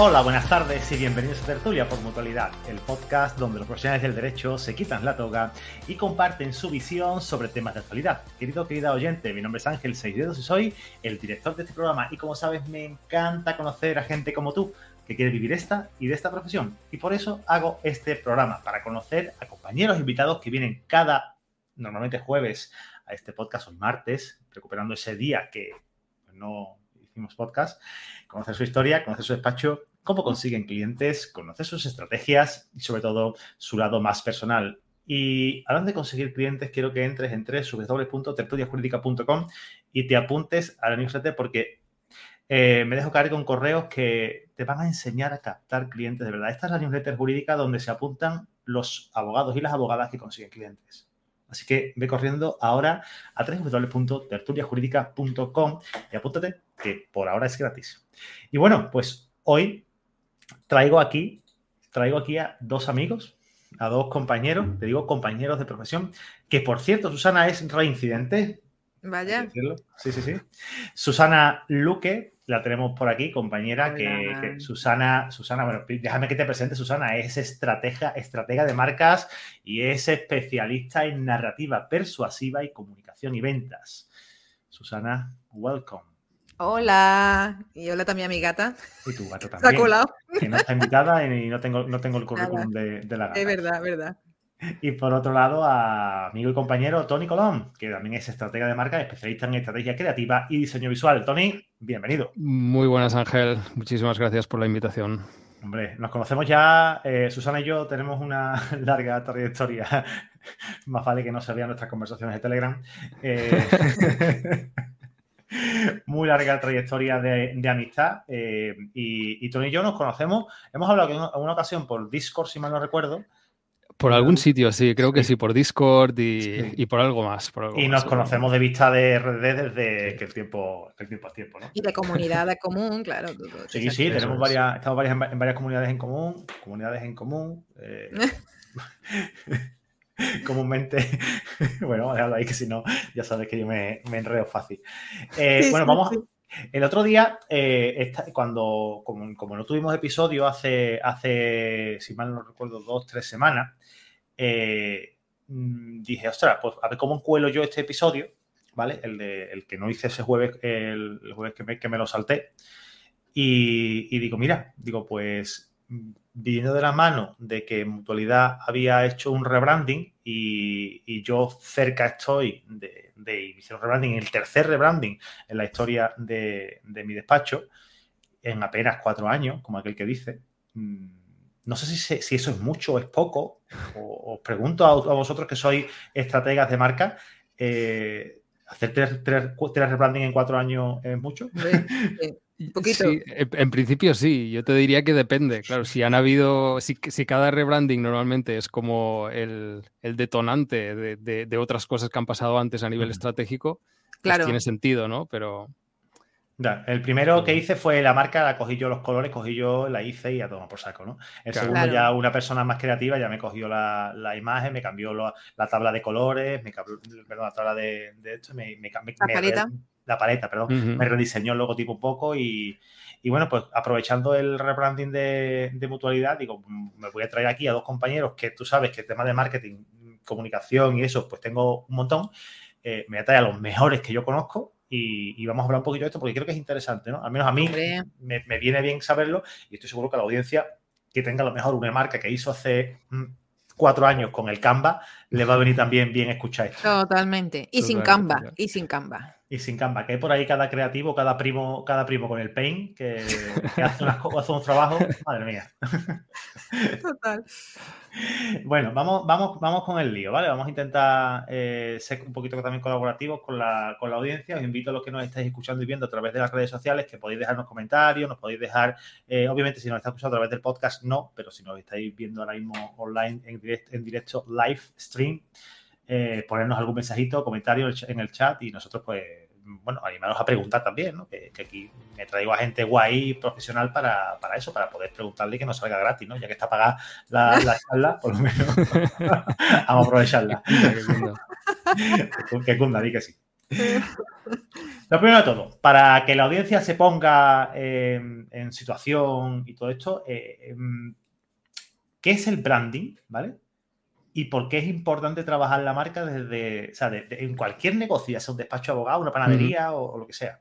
Hola, buenas tardes y bienvenidos a Tertulia por Mutualidad, el podcast donde los profesionales del derecho se quitan la toga y comparten su visión sobre temas de actualidad. Querido, querida oyente, mi nombre es Ángel Seisdedos y soy el director de este programa y como sabes me encanta conocer a gente como tú que quiere vivir esta y de esta profesión y por eso hago este programa, para conocer a compañeros invitados que vienen cada, normalmente jueves, a este podcast hoy martes, recuperando ese día que no hicimos podcast, conocer su historia, conocer su despacho, cómo consiguen clientes, conocer sus estrategias y sobre todo su lado más personal. Y hablando de conseguir clientes, quiero que entres en www.tertuliajurídica.com y te apuntes a la newsletter porque eh, me dejo caer con correos que te van a enseñar a captar clientes de verdad. Esta es la newsletter jurídica donde se apuntan los abogados y las abogadas que consiguen clientes. Así que ve corriendo ahora a www.tertuliajurídica.com y apúntate que por ahora es gratis. Y bueno, pues hoy traigo aquí, traigo aquí a dos amigos, a dos compañeros, te digo compañeros de profesión, que por cierto, Susana es reincidente. Vaya. Sí, sí, sí. Susana Luque, la tenemos por aquí, compañera, que, Susana, Susana, bueno, déjame que te presente, Susana, es estratega, estratega de marcas y es especialista en narrativa persuasiva y comunicación y ventas. Susana, welcome. Hola, y hola también a mi gata. Y tu gato también. Se ha colado. Que no está invitada y no tengo, no tengo el currículum de, de, la gata. Es verdad, verdad. Y por otro lado, a amigo y compañero Tony Colón, que también es estratega de marca, especialista en estrategia creativa y diseño visual. Tony, bienvenido. Muy buenas, Ángel. Muchísimas gracias por la invitación. Hombre, nos conocemos ya, eh, Susana y yo tenemos una larga trayectoria. Más vale que no se vean nuestras conversaciones de Telegram. Eh, muy larga trayectoria de, amistad. Eh, y, y, Tony y yo nos conocemos. Hemos hablado en una ocasión por Discord, si mal no recuerdo. Por algún sitio, sí, creo que sí, por Discord y, por algo más. y nos conocemos de vista de redes desde que el tiempo, el tiempo es tiempo, ¿no? Y de comunidad común, claro. sí, sí, tenemos varias, estamos en, varias comunidades en común, comunidades en común. Eh, comúnmente, bueno, vamos a dejarlo ahí que si no, ya sabes que yo me, me enredo fácil. Eh, bueno, vamos, el otro día, eh, cuando, como, no tuvimos episodio hace, hace, si mal no recuerdo, dos, tres semanas, eh, mm, dije, ostras, pues a ver cómo encuelo yo este episodio, ¿vale? El, de, el que no hice ese jueves, el, jueves que me, que me, lo salté. Y, y, digo, mira, digo, pues viniendo de la mano de que Mutualidad había hecho un rebranding y, yo cerca estoy de, de iniciar un rebranding, el tercer rebranding en la historia de, mi despacho, en apenas cuatro años, como aquel que dice. Mm, no sé si, si eso es mucho o es poco. os pregunto a, vosotros que sois estrategas de marca, eh, ¿hacer tres, tres, tres rebranding en cuatro años es mucho? poquito. Sí, en principio sí, yo te diría que depende. Claro, si han habido, si, si cada rebranding normalmente es como el, detonante de, otras cosas que han pasado antes a nivel estratégico, pues claro. tiene sentido, ¿no? Pero. El primero que hice fue la marca, la cogí yo los colores, cogí yo, la hice y a tomar por saco, ¿no? El segundo ya una persona más creativa ya me cogió la, imagen, me cambió la, tabla de colores, me cambió, perdón, la tabla de, esto, me, me, me, la paleta, perdón, me rediseñó el logotipo un poco y, bueno, pues aprovechando el rebranding de, mutualidad, digo, me voy a traer aquí a dos compañeros que tú sabes que el tema de marketing, comunicación y eso, pues tengo un montón. Eh, me voy a traer a los mejores que yo conozco y, vamos a hablar un poquito de esto porque creo que es interesante, ¿no? Al menos a mí me, me, viene bien saberlo y estoy seguro que a la audiencia que tenga a lo mejor una marca que hizo hace mm, cuatro años con el Canva, le va a venir también bien escuchar esto. Totalmente. Y sin Canva. Y sin Canva. Y sin Canva, que hay por ahí cada creativo, cada primo, cada primo con el Paint, que, hace, unas, hace un trabajo, madre mía. Total. Bueno, vamos, vamos, vamos con el lío, ¿vale? Vamos a intentar eh, ser un poquito también colaborativos con la, con la audiencia. Os invito a los que nos estáis escuchando y viendo a través de las redes sociales que podéis dejarnos comentarios, nos podéis dejar, eh, obviamente si nos estáis escuchando a través del podcast, no, pero si nos estáis viendo ahora mismo online en directo, en directo live stream, eh, ponernos algún mensajito, comentario en el chat y nosotros pues bueno, animaros a preguntar también, ¿no? Que, aquí me traigo a gente guay profesional para, eso, para poder preguntarle y que no salga gratis, ¿no? Ya que está pagada la, la charla, por lo menos vamos a aprovecharla. que cunda, di que sí. Lo primero de todo, para que la audiencia se ponga en situación y todo esto, eh, em, ¿qué es el branding? ¿Vale? Y por qué es importante trabajar la marca desde, o sea, en cualquier negocio, ya sea un despacho de abogado, una panadería o, lo que sea.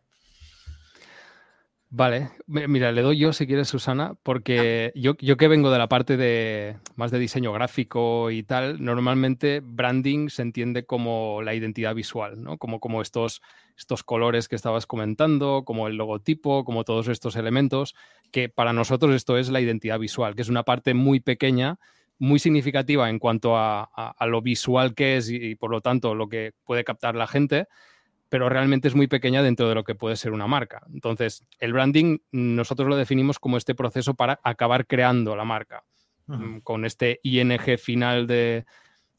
Vale, mira, le doy yo si quieres, Susana, porque yo, yo que vengo de la parte de más de diseño gráfico y tal, normalmente branding se entiende como la identidad visual, ¿no? Como, como estos, estos colores que estabas comentando, como el logotipo, como todos estos elementos, que para nosotros esto es la identidad visual, que es una parte muy pequeña, muy significativa en cuanto a, lo visual que es y, por lo tanto lo que puede captar la gente, pero realmente es muy pequeña dentro de lo que puede ser una marca. Entonces, el branding nosotros lo definimos como este proceso para acabar creando la marca. Mm, con este ING final de,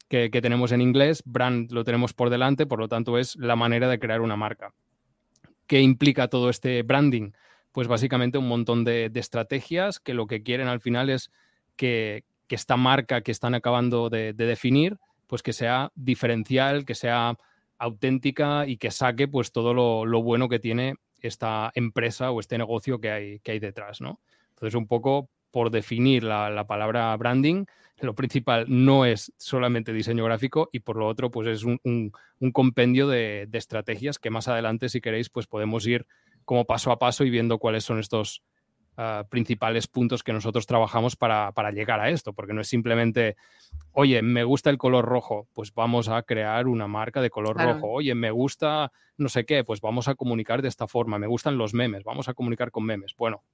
que, tenemos en inglés, brand lo tenemos por delante, por lo tanto es la manera de crear una marca. ¿Qué implica todo este branding? Pues básicamente un montón de, de estrategias que lo que quieren al final es que, que esta marca que están acabando de, definir, pues que sea diferencial, que sea auténtica y que saque pues todo lo, bueno que tiene esta empresa o este negocio que hay, que hay detrás, ¿no? Entonces, un poco por definir la, palabra branding, lo principal no es solamente diseño gráfico y por lo otro, pues es un, compendio de, estrategias que más adelante, si queréis, pues podemos ir como paso a paso y viendo cuáles son estos, Ah, principales puntos que nosotros trabajamos para, llegar a esto, porque no es simplemente, oye, me gusta el color rojo, pues vamos a crear una marca de color rojo, oye, me gusta no sé qué, pues vamos a comunicar de esta forma, me gustan los memes, vamos a comunicar con memes. Bueno,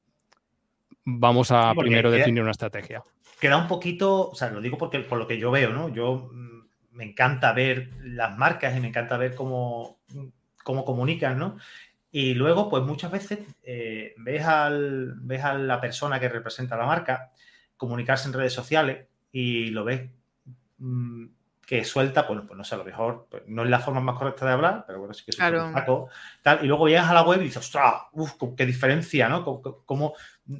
vamos a primero definir una estrategia. Queda un poquito, o sea, lo digo porque por lo que yo veo, ¿no? Yo mm, me encanta ver las marcas y me encanta ver cómo, cómo comunican, ¿no? Y luego, pues muchas veces eh, ves, al, ves a la persona que representa la marca comunicarse en redes sociales y lo ves mm, que suelta, bueno, pues no sé, a lo mejor pues, no es la forma más correcta de hablar, pero bueno, sí que es un saco, tal, y luego llegas a la web y dices, ostras, uf, qué diferencia, ¿no? Cómo,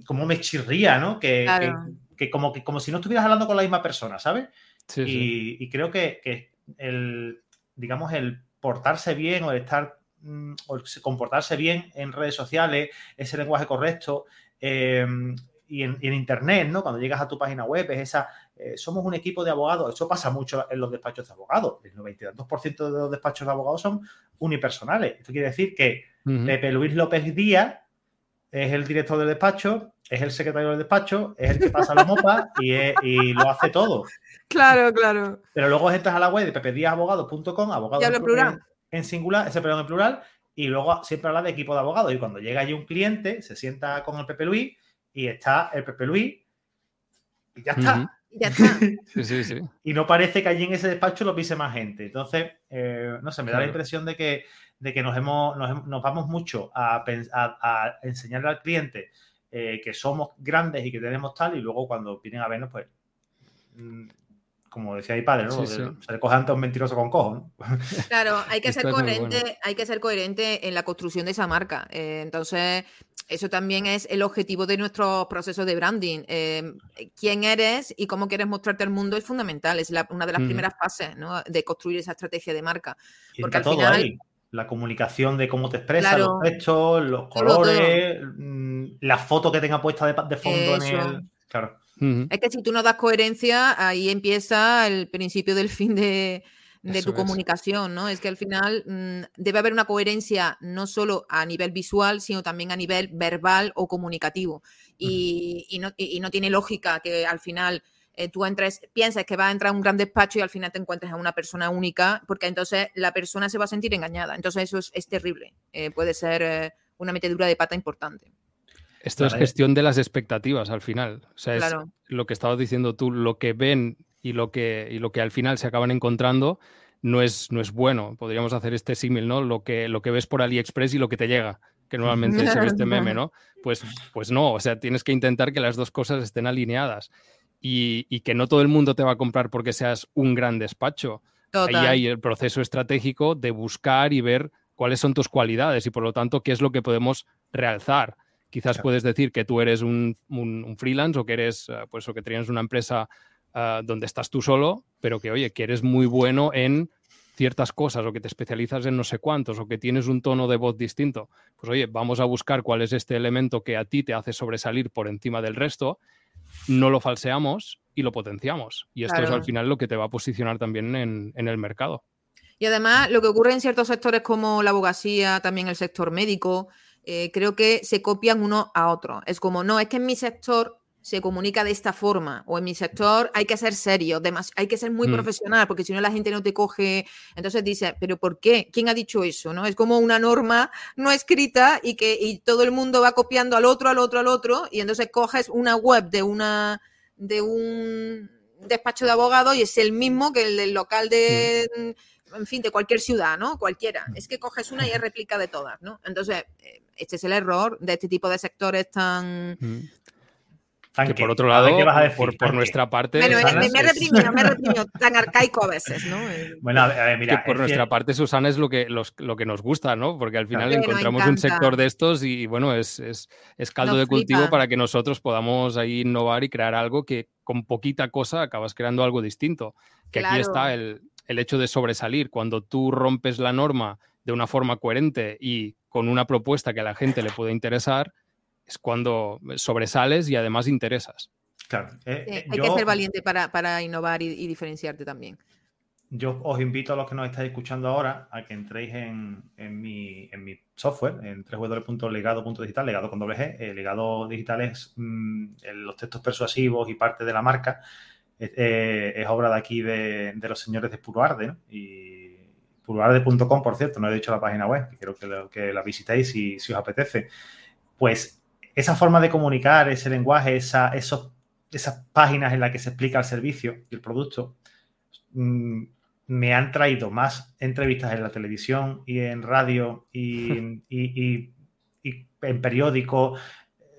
cómo, me chirría, ¿no? Que, que, como, que como si no estuvieras hablando con la misma persona, ¿sabes? y, y, creo que, que el, digamos, el portarse bien o el estar Mm, o comportarse bien en redes sociales, ese lenguaje correcto. Eh, y, en, Internet, ¿no? Cuando llegas a tu página web, es esa, eh, somos un equipo de abogados. Eso pasa mucho en los despachos de abogados. El 92% de los despachos de abogados son unipersonales. Esto quiere decir que Pepe Luis López Díaz es el director del despacho, es el secretario del despacho, es el que pasa la mopa y, lo hace todo. Claro, claro. Pero luego entras a la web de pepediazabogado.com, abogado. Plural en singular, ese perdón en plural, y luego siempre habla de equipo de abogados. Y cuando llega allí un cliente, se sienta con el Pepe Luis y está el Pepe Luis y ya está. Ya está. Y no parece que allí en ese despacho lo pise más gente. Entonces, eh, no sé, me da la impresión de que, de que nos, hemos, nos, vamos mucho a, a, enseñarle al cliente eh, que somos grandes y que tenemos tal, y luego cuando vienen a vernos, pues mm, como decía mi padre, ¿no? Se le coge antes un mentiroso con cojo, ¿no? Claro, hay que ser coherente, hay que ser coherente en la construcción de esa marca. Eh, entonces, eso también es el objetivo de nuestro proceso de branding. Eh, quién eres y cómo quieres mostrarte al mundo es fundamental. Es una de las primeras fases ¿no? de construir esa estrategia de marca. Porque al final. Ahí. La comunicación de cómo te expresas, los textos, los colores, mm, la foto que tenga puesta de, fondo en el. Claro. Es que si tú no das coherencia, ahí empieza el principio del fin de, tu comunicación, ¿no? Es que al final mm, debe haber una coherencia no solo a nivel visual, sino también a nivel verbal o comunicativo. Y, no, tiene lógica que al final eh, tú entres, pienses que va a entrar a un gran despacho y al final te encuentres a una persona única, porque entonces la persona se va a sentir engañada. Entonces eso es, terrible. Eh, puede ser eh, una metedura de pata importante. Esto es gestión de las expectativas al final. O sea, es lo que estabas diciendo tú, lo que ven y lo que, y lo que al final se acaban encontrando no es, no es bueno. Podríamos hacer este símil, ¿no? Lo que, lo que ves por AliExpress y lo que te llega, que normalmente se ve este meme, ¿no? Pues, pues no, o sea, tienes que intentar que las dos cosas estén alineadas y, y que no todo el mundo te va a comprar porque seas un gran despacho. Ahí hay el proceso estratégico de buscar y ver cuáles son tus cualidades y por lo tanto qué es lo que podemos realzar Quizás puedes decir que tú eres un, freelance o que eres, eh, pues, o que tienes una empresa eh, donde estás tú solo, pero que, oye, que eres muy bueno en ciertas cosas o que te especializas en no sé cuántos o que tienes un tono de voz distinto, pues oye, vamos a buscar cuál es este elemento que a ti te hace sobresalir por encima del resto, no lo falseamos y lo potenciamos. Y esto es al final lo que te va a posicionar también en, el mercado. Y además, lo que ocurre en ciertos sectores como la abogacía, también el sector médico, eh, creo que se copian uno a otro. Es como, no, es que en mi sector se comunica de esta forma o en mi sector hay que ser serio, hay que ser muy mm. profesional porque si no la gente no te coge. Entonces dice, pero ¿por qué? ¿Quién ha dicho eso? ¿No? Es como una norma no escrita y que y todo el mundo va copiando al otro, al otro, al otro y entonces coges una web de una de un despacho de abogado y es el mismo que el del local de mm. en fin, de cualquier ciudad, ¿no? Cualquiera. Es que coges una y es réplica de todas, ¿no? Entonces, eh, este es el error de este tipo de sectores tan, mm que por otro lado, por, nuestra parte. Bueno, me, me, reprimido, me reprimido, tan arcaico a veces, ¿no? Bueno, a ver, mira. Que por nuestra parte, Susana, es lo que, lo que nos gusta, ¿no? Porque al final encontramos un sector de estos y, bueno, es, es, es caldo de cultivo para que nosotros podamos ahí innovar y crear algo que con poquita cosa acabas creando algo distinto. Que aquí está el, el hecho de sobresalir. Cuando tú rompes la norma de una forma coherente y con una propuesta que a la gente le puede interesar es cuando sobresales y además interesas. Claro. Eh, eh, hay que ser valiente para, innovar y, diferenciarte también. Yo os invito a los que nos estáis escuchando ahora a que entréis en, mi, software, en www.legado.digital, legado con doble G. Eh, legado digital es mm, los textos persuasivos y parte de la marca. Es, obra de aquí de, los señores de Puro Arde, ¿no? Y puroarde.com, por cierto, no he dicho la página web, quiero que, que la visitéis si, si os apetece. Pues esa forma de comunicar, ese lenguaje, esa, esos, esas páginas en las que se explica el servicio y el producto, mm, me han traído más entrevistas en la televisión y en radio y, en periódico.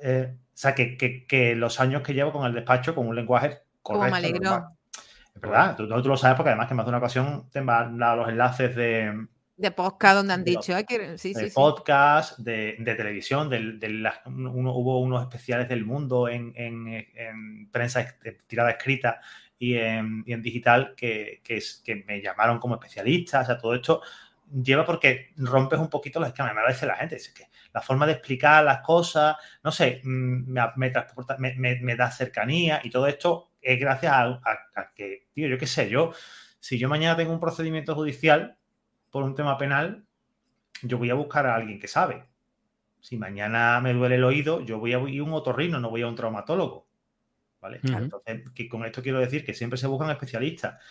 Eh, o sea, que, los años que llevo con el despacho con un lenguaje correcto. Es verdad, tú, tú, lo sabes porque además que más de una ocasión te han dado los enlaces de, de podcast donde han dicho, que, sí, de podcast, De, televisión, de, uno, hubo unos especiales del mundo en, prensa tirada escrita y en, digital que, que, me llamaron como especialista. O sea, todo esto lleva porque rompes un poquito los esquemas. Me parece la gente, es que la forma de explicar las cosas, no sé, mm, me, transporta, me, da cercanía y todo esto es gracias a, a que, tío, yo qué sé, yo, si yo mañana tengo un procedimiento judicial, por un tema penal, yo voy a buscar a alguien que sabe. Si mañana me duele el oído, yo voy a ir a un otorrino, no voy a un traumatólogo. ¿Vale? Entonces, que con esto quiero decir que siempre se buscan especialistas.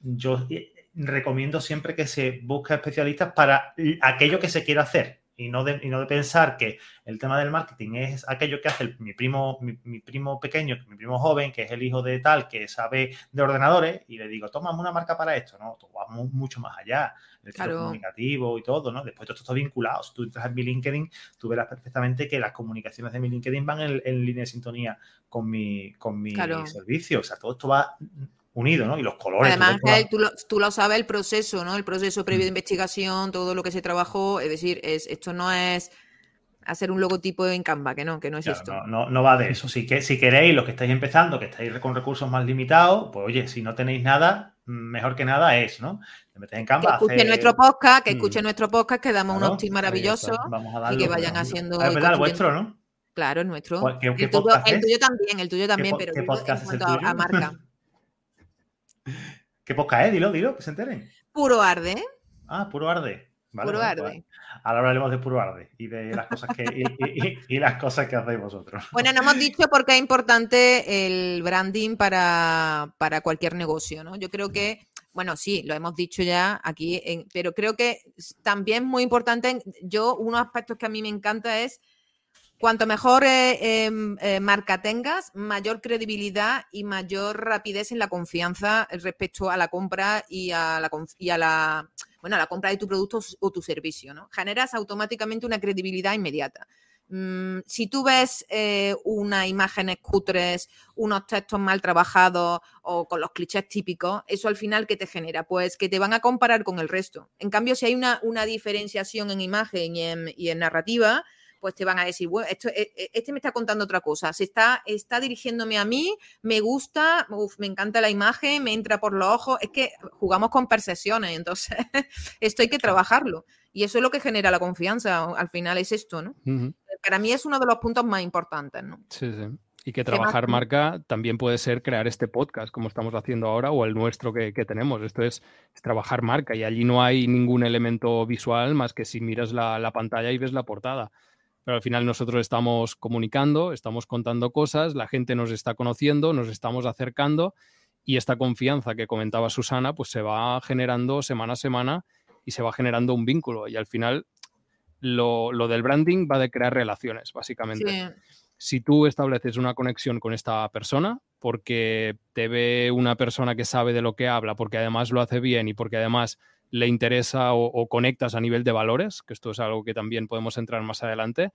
Yo eh, recomiendo siempre que se busque especialistas para aquello que se quiera hacer y no, de, y no de pensar que el tema del marketing es aquello que hace mi primo, mi, primo pequeño, mi primo joven, que es el hijo de tal, que sabe de ordenadores, y le digo, toma una marca para esto. No, vamos mucho más allá, el claro. comunicativo y todo, ¿no? Después todo esto está vinculado. Si tú entras en mi LinkedIn, tú verás perfectamente que las comunicaciones de mi LinkedIn van en, línea de sintonía con mi, con mi servicio. O sea, todo esto va unido, ¿no? Y los colores. Además, tú, lo, sabes el proceso, ¿no? El proceso previo de mm. investigación, todo lo que se trabajó. Es decir, es, esto no es hacer un logotipo en Canva, que no, que no es esto. No, no, va de eso. Si, que, si queréis, los que estáis empezando, que estáis con recursos más limitados, pues oye, si no tenéis nada, mejor que nada es, ¿no? Te metes en Canva. Que escuchen nuestro podcast, que mm. escuchen nuestro podcast, que damos unos tips maravillosos y que vayan haciendo. Es verdad, el vuestro, ¿no? Claro, el nuestro. ¿Qué, el, tuyo, el, tuyo, también, el tuyo también, pero en cuanto a marca. ¿Qué podcast es? Dilo, dilo, que se enteren. Puro Arde. Ah, Puro Arde. puro Arde. Pues, ahora hablaremos de Puro Arde y de las cosas que, y, las cosas que hacéis vosotros. Bueno, no hemos dicho por qué es importante el branding para, para cualquier negocio, ¿no? Yo creo que bueno, sí, lo hemos dicho ya aquí, pero creo que también es muy importante, yo, unos aspectos que a mí me encanta es Cuanto mejor eh, em, eh, marca tengas, mayor credibilidad y mayor rapidez en la confianza respecto a la compra y a la, bueno, a la compra de tu producto o tu servicio. ¿no? Generas automáticamente una credibilidad inmediata. Mm, si tú ves eh, unas imágenes cutres, unos textos mal trabajados o con los clichés típicos, eso al final, ¿qué te genera? Pues que te van a comparar con el resto. En cambio, si hay una, una diferenciación en imagen y en narrativa, pues te van a decir, bueno, esto, e, e, este me está contando otra cosa, se está, está dirigiéndome a mí, me gusta, me encanta la imagen, me entra por los ojos, es que jugamos con percepciones, entonces esto hay que trabajarlo. Y eso es lo que genera la confianza, al final es esto, ¿no? Para mí es uno de los puntos más importantes, ¿no? Sí, sí. Y que trabajar marca también puede ser crear este podcast, como estamos haciendo ahora, o el nuestro que, tenemos. Esto es, trabajar marca y allí no hay ningún elemento visual más que si miras la, pantalla y ves la portada. Pero al final nosotros estamos comunicando, estamos contando cosas, la gente nos está conociendo, nos estamos acercando y esta confianza que comentaba Susana, pues se va generando semana a semana y se va generando un vínculo. Y al final lo, del branding va de crear relaciones, básicamente si tú estableces una conexión con esta persona, porque te ve una persona que sabe de lo que habla, porque además lo hace bien y porque además le interesa o, conectas a nivel de valores, que esto es algo que también podemos entrar más adelante,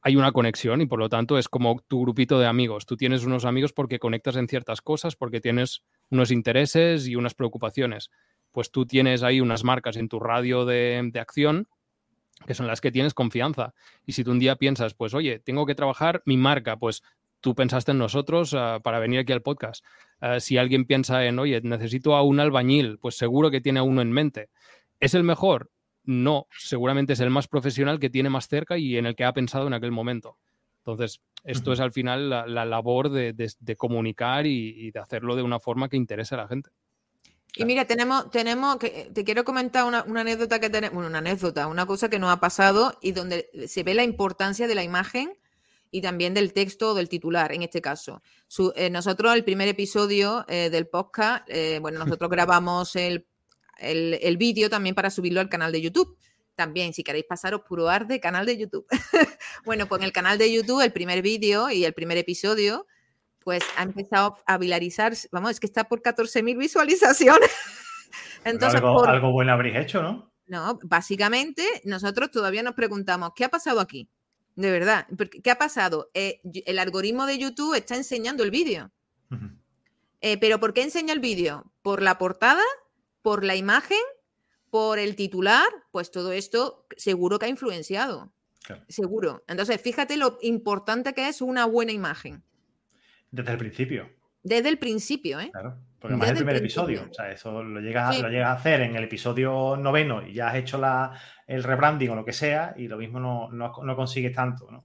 hay una conexión y por lo tanto es como tu grupito de amigos. Tú tienes unos amigos porque conectas en ciertas cosas, porque tienes unos intereses y unas preocupaciones. Pues tú tienes ahí unas marcas en tu radio de acción que son las que tienes confianza. Y si tú un día piensas, pues oye, tengo que trabajar mi marca, pues tú pensaste en nosotros ah, para venir aquí al podcast. Ah, si alguien piensa en, oye, necesito a un albañil, pues seguro que tiene a uno en mente. ¿Es el mejor? No, seguramente es el más profesional que tiene más cerca y en el que ha pensado en aquel momento. Entonces, esto es al final la, labor de, comunicar y, de hacerlo de una forma que interese a la gente. Y mira, tenemos, tenemos, que te quiero comentar una, anécdota que tenemos, bueno, una anécdota, una cosa que nos ha pasado y donde se ve la importancia de la imagen y también del texto o del titular, en este caso. Eh, nosotros, el primer episodio eh, del podcast, eh, bueno, nosotros grabamos el, el, vídeo también para subirlo al canal de YouTube. También, si queréis pasaros puro arde, canal de YouTube. bueno, pues en el canal de YouTube, el primer vídeo y el primer episodio pues ha empezado a viralizar, vamos, es que está por 14.000 visualizaciones. Entonces, algo, bueno habréis hecho, ¿no? No, básicamente nosotros todavía nos preguntamos, ¿qué ha pasado aquí? De verdad, ¿qué ha pasado? Eh, el algoritmo de YouTube está enseñando el vídeo. Eh, ¿Pero por qué enseña el vídeo? ¿Por la portada? ¿Por la imagen? ¿Por el titular? Pues todo esto seguro que ha influenciado. Seguro. Entonces, fíjate lo importante que es una buena imagen. Desde el principio. Desde el principio, ¿eh? Claro, porque más el primer episodio. O sea, eso lo llegas, lo llegas a hacer en el episodio noveno y ya has hecho la, el rebranding o lo que sea y lo mismo no, no, consigues tanto, ¿no?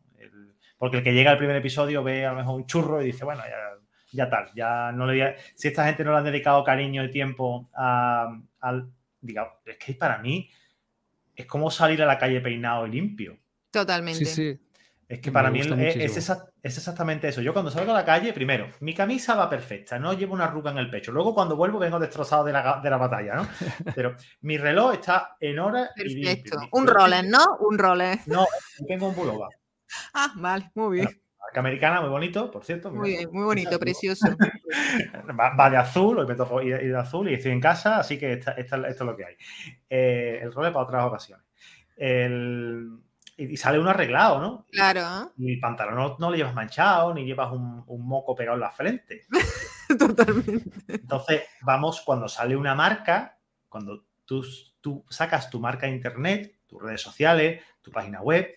porque el que llega al primer episodio ve a lo mejor un churro y dice, bueno, ya, ya tal, ya no le Si esta gente no le han dedicado cariño y tiempo a, al. Digamos, es que para mí es como salir a la calle peinado y limpio. Totalmente. Sí, sí. Es que para mí es, exactamente eso. Yo cuando salgo a la calle, primero, mi camisa va perfecta, no llevo una arruga en el pecho. Luego cuando vuelvo vengo destrozado de la, de la batalla, ¿no? Pero mi reloj está en hora Perfecto. un Rolex, ¿no? Un Rolex. No, tengo un Bulova. Ah, vale, muy bien. marca americana, muy bonito, por cierto. Muy bien, muy bonito, precioso. Va, de azul, hoy me toco ir, de azul y estoy en casa, así que esto es lo que hay. Eh, el Rolex para otras ocasiones. El y, sale uno arreglado, ¿no? Claro. Y el pantalón no, lo llevas manchado, ni llevas un, moco pegado en la frente. Totalmente. Entonces, vamos, cuando sale una marca, cuando tú, tú sacas tu marca de internet, tus redes sociales, tu página web,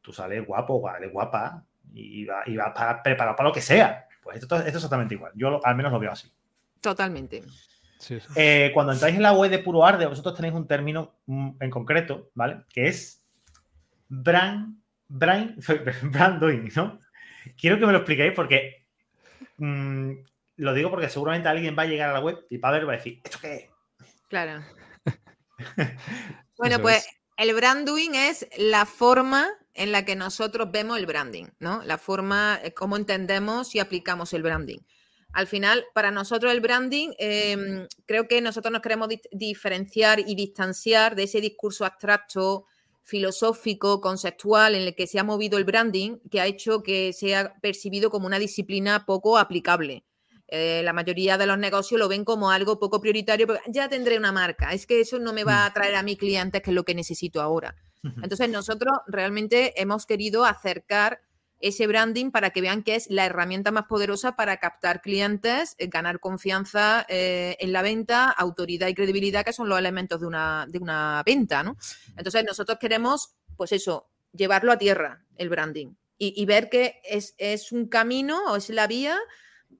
tú sales guapo, vale, guapa, y va, y va para, preparado para lo que sea. Pues esto, esto, es exactamente igual. Yo al menos lo veo así. Totalmente. Eh, cuando entráis en la web de Puro Arde, vosotros tenéis un término mm, en concreto, ¿vale? Que es brand, brand, brand ¿no? Quiero que me lo expliquéis porque mm, lo digo porque seguramente alguien va a llegar a la web y va a ver va a decir, ¿esto qué es? Claro. bueno, pues el branding es la forma en la que nosotros vemos el branding, ¿no? La forma, eh, cómo entendemos y aplicamos el branding. Al final, para nosotros el branding, em, creo que nosotros nos queremos diferenciar y distanciar de ese discurso abstracto, filosófico, conceptual en el que se ha movido el branding, que ha hecho que sea percibido como una disciplina poco aplicable. Eh, la mayoría de los negocios lo ven como algo poco prioritario, porque ya tendré una marca, es que eso no me va a mm. traer a mis clientes, que es lo que necesito ahora. Entonces nosotros realmente hemos querido acercar ese branding para que vean que es la herramienta más poderosa para captar clientes, eh, ganar confianza eh, en la venta, autoridad y credibilidad, que son los elementos de una, de una venta, ¿no? Entonces, nosotros queremos, pues eso, llevarlo a tierra, el branding, y, ver que es, un camino o es la vía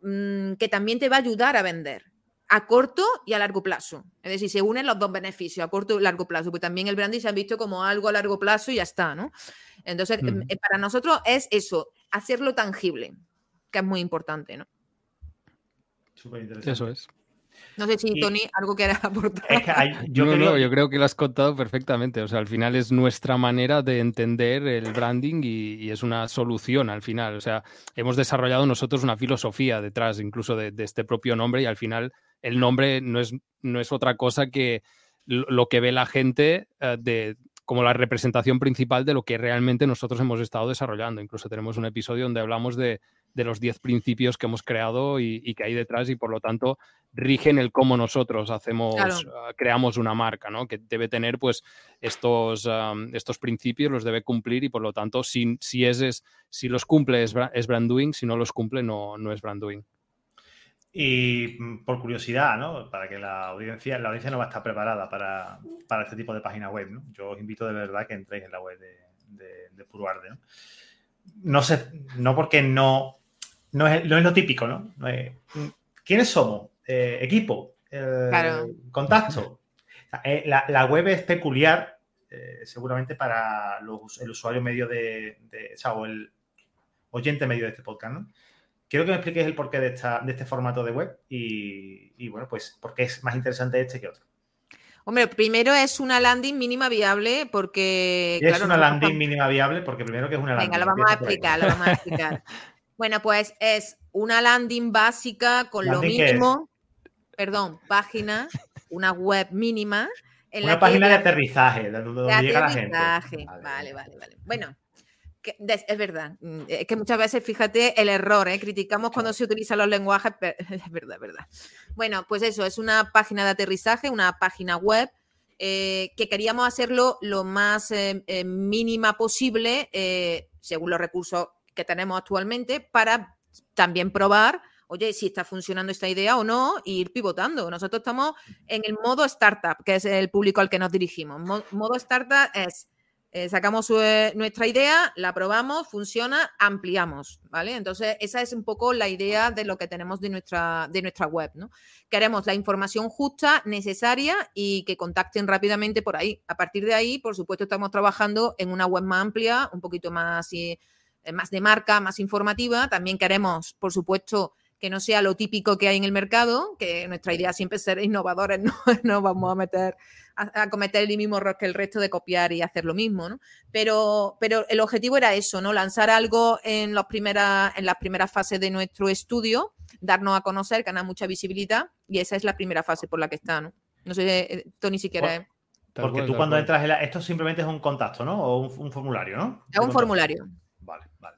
mm, que también te va a ayudar a vender a corto y a largo plazo. Es decir, se unen los dos beneficios, a corto y largo plazo, porque también el branding se ha visto como algo a largo plazo y ya está, ¿no? Entonces, em, eh, para nosotros es eso, hacerlo tangible, que es muy importante, ¿no? Súper interesante. Eso es. No sé si, Tony, algo que aportar. yo, creo... yo creo que lo has contado perfectamente. O sea, al final es nuestra manera de entender el branding y, es una solución al final. O sea, hemos desarrollado nosotros una filosofía detrás incluso de, este propio nombre y al final el nombre no es, no es otra cosa que lo que ve la gente eh, de como la representación principal de lo que realmente nosotros hemos estado desarrollando. Incluso tenemos un episodio donde hablamos de, los 10 principios que hemos creado y, que hay detrás y por lo tanto rigen el cómo nosotros hacemos, ah, creamos una marca, ¿no? Que debe tener pues estos, estos principios, los debe cumplir y por lo tanto si, si, es, si los cumple es, es brand doing, si no los cumple no, no es brand doing. Y mm, por curiosidad, ¿no? Para que la audiencia, la audiencia no va a estar preparada para, este tipo de página web, ¿no? Yo os invito de verdad que entréis en la web de, de, Puruarde, ¿no? No sé, no porque no, no, es, lo típico, ¿no? ¿Quiénes somos? Eh, equipo, eh, contacto. Eh, la, web es peculiar, seguramente para el usuario medio de, de, o el oyente medio de este podcast, ¿no? Quiero que me expliques el porqué de, esta, de este formato de web y, bueno, pues por qué es más interesante este que otro. Hombre, primero es una landing mínima viable porque... es una landing mínima viable? Porque primero que es una landing. Venga, lo vamos a explicar, lo vamos a explicar. bueno, pues es una landing básica con lo mínimo, perdón, página, una web mínima. una página de aterrizaje, de donde llega la gente. vale, vale, vale. Bueno, es verdad, mm, es que muchas veces, fíjate, el error, ¿eh? criticamos cuando se utilizan los lenguajes, pero es verdad, es verdad. Bueno, pues eso, es una página de aterrizaje, una página web eh, que queríamos hacerlo lo más eh, mínima posible, según los recursos que tenemos actualmente, para también probar, oye, si está funcionando esta idea o no, e ir pivotando. Nosotros estamos en el modo startup, que es el público al que nos dirigimos. modo startup es eh, sacamos eh, nuestra idea, la probamos, funciona, ampliamos, ¿vale? Entonces, esa es un poco la idea de lo que tenemos de nuestra, de nuestra web, ¿no? Queremos la información justa, necesaria y que contacten rápidamente por ahí. A partir de ahí, por supuesto, estamos trabajando en una web más amplia, un poquito más, eh, más de marca, más informativa. También queremos, por supuesto, que no sea lo típico que hay en el mercado, que nuestra idea siempre es ser innovadores, no, no vamos a meter a, cometer el mismo error que el resto de copiar y hacer lo mismo, ¿no? Pero, pero el objetivo era eso, ¿no? Lanzar algo en, los primeras, en las primeras fases de nuestro estudio, darnos a conocer, ganar mucha visibilidad, y esa es la primera fase por la que está, ¿no? No sé, eh, Tony, si quieres... Porque tú cuando entras en la... Esto simplemente es un contacto, ¿no? O un, formulario, ¿no? Es un formulario. Vale, vale.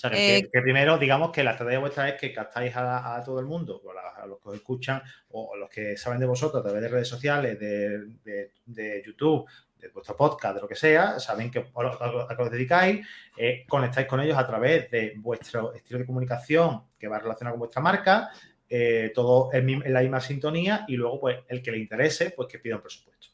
O sea, eh, que, primero, digamos que la estrategia vuestra es que captáis a, todo el mundo, a, los que os escuchan o a los que saben de vosotros a través de redes sociales, de, YouTube, de vuestro podcast, de lo que sea, saben que a, qué os dedicáis, eh, conectáis con ellos a través de vuestro estilo de comunicación que va relacionado con vuestra marca, eh, todo en, en, la misma sintonía y luego, pues, el que le interese, pues que pida un presupuesto.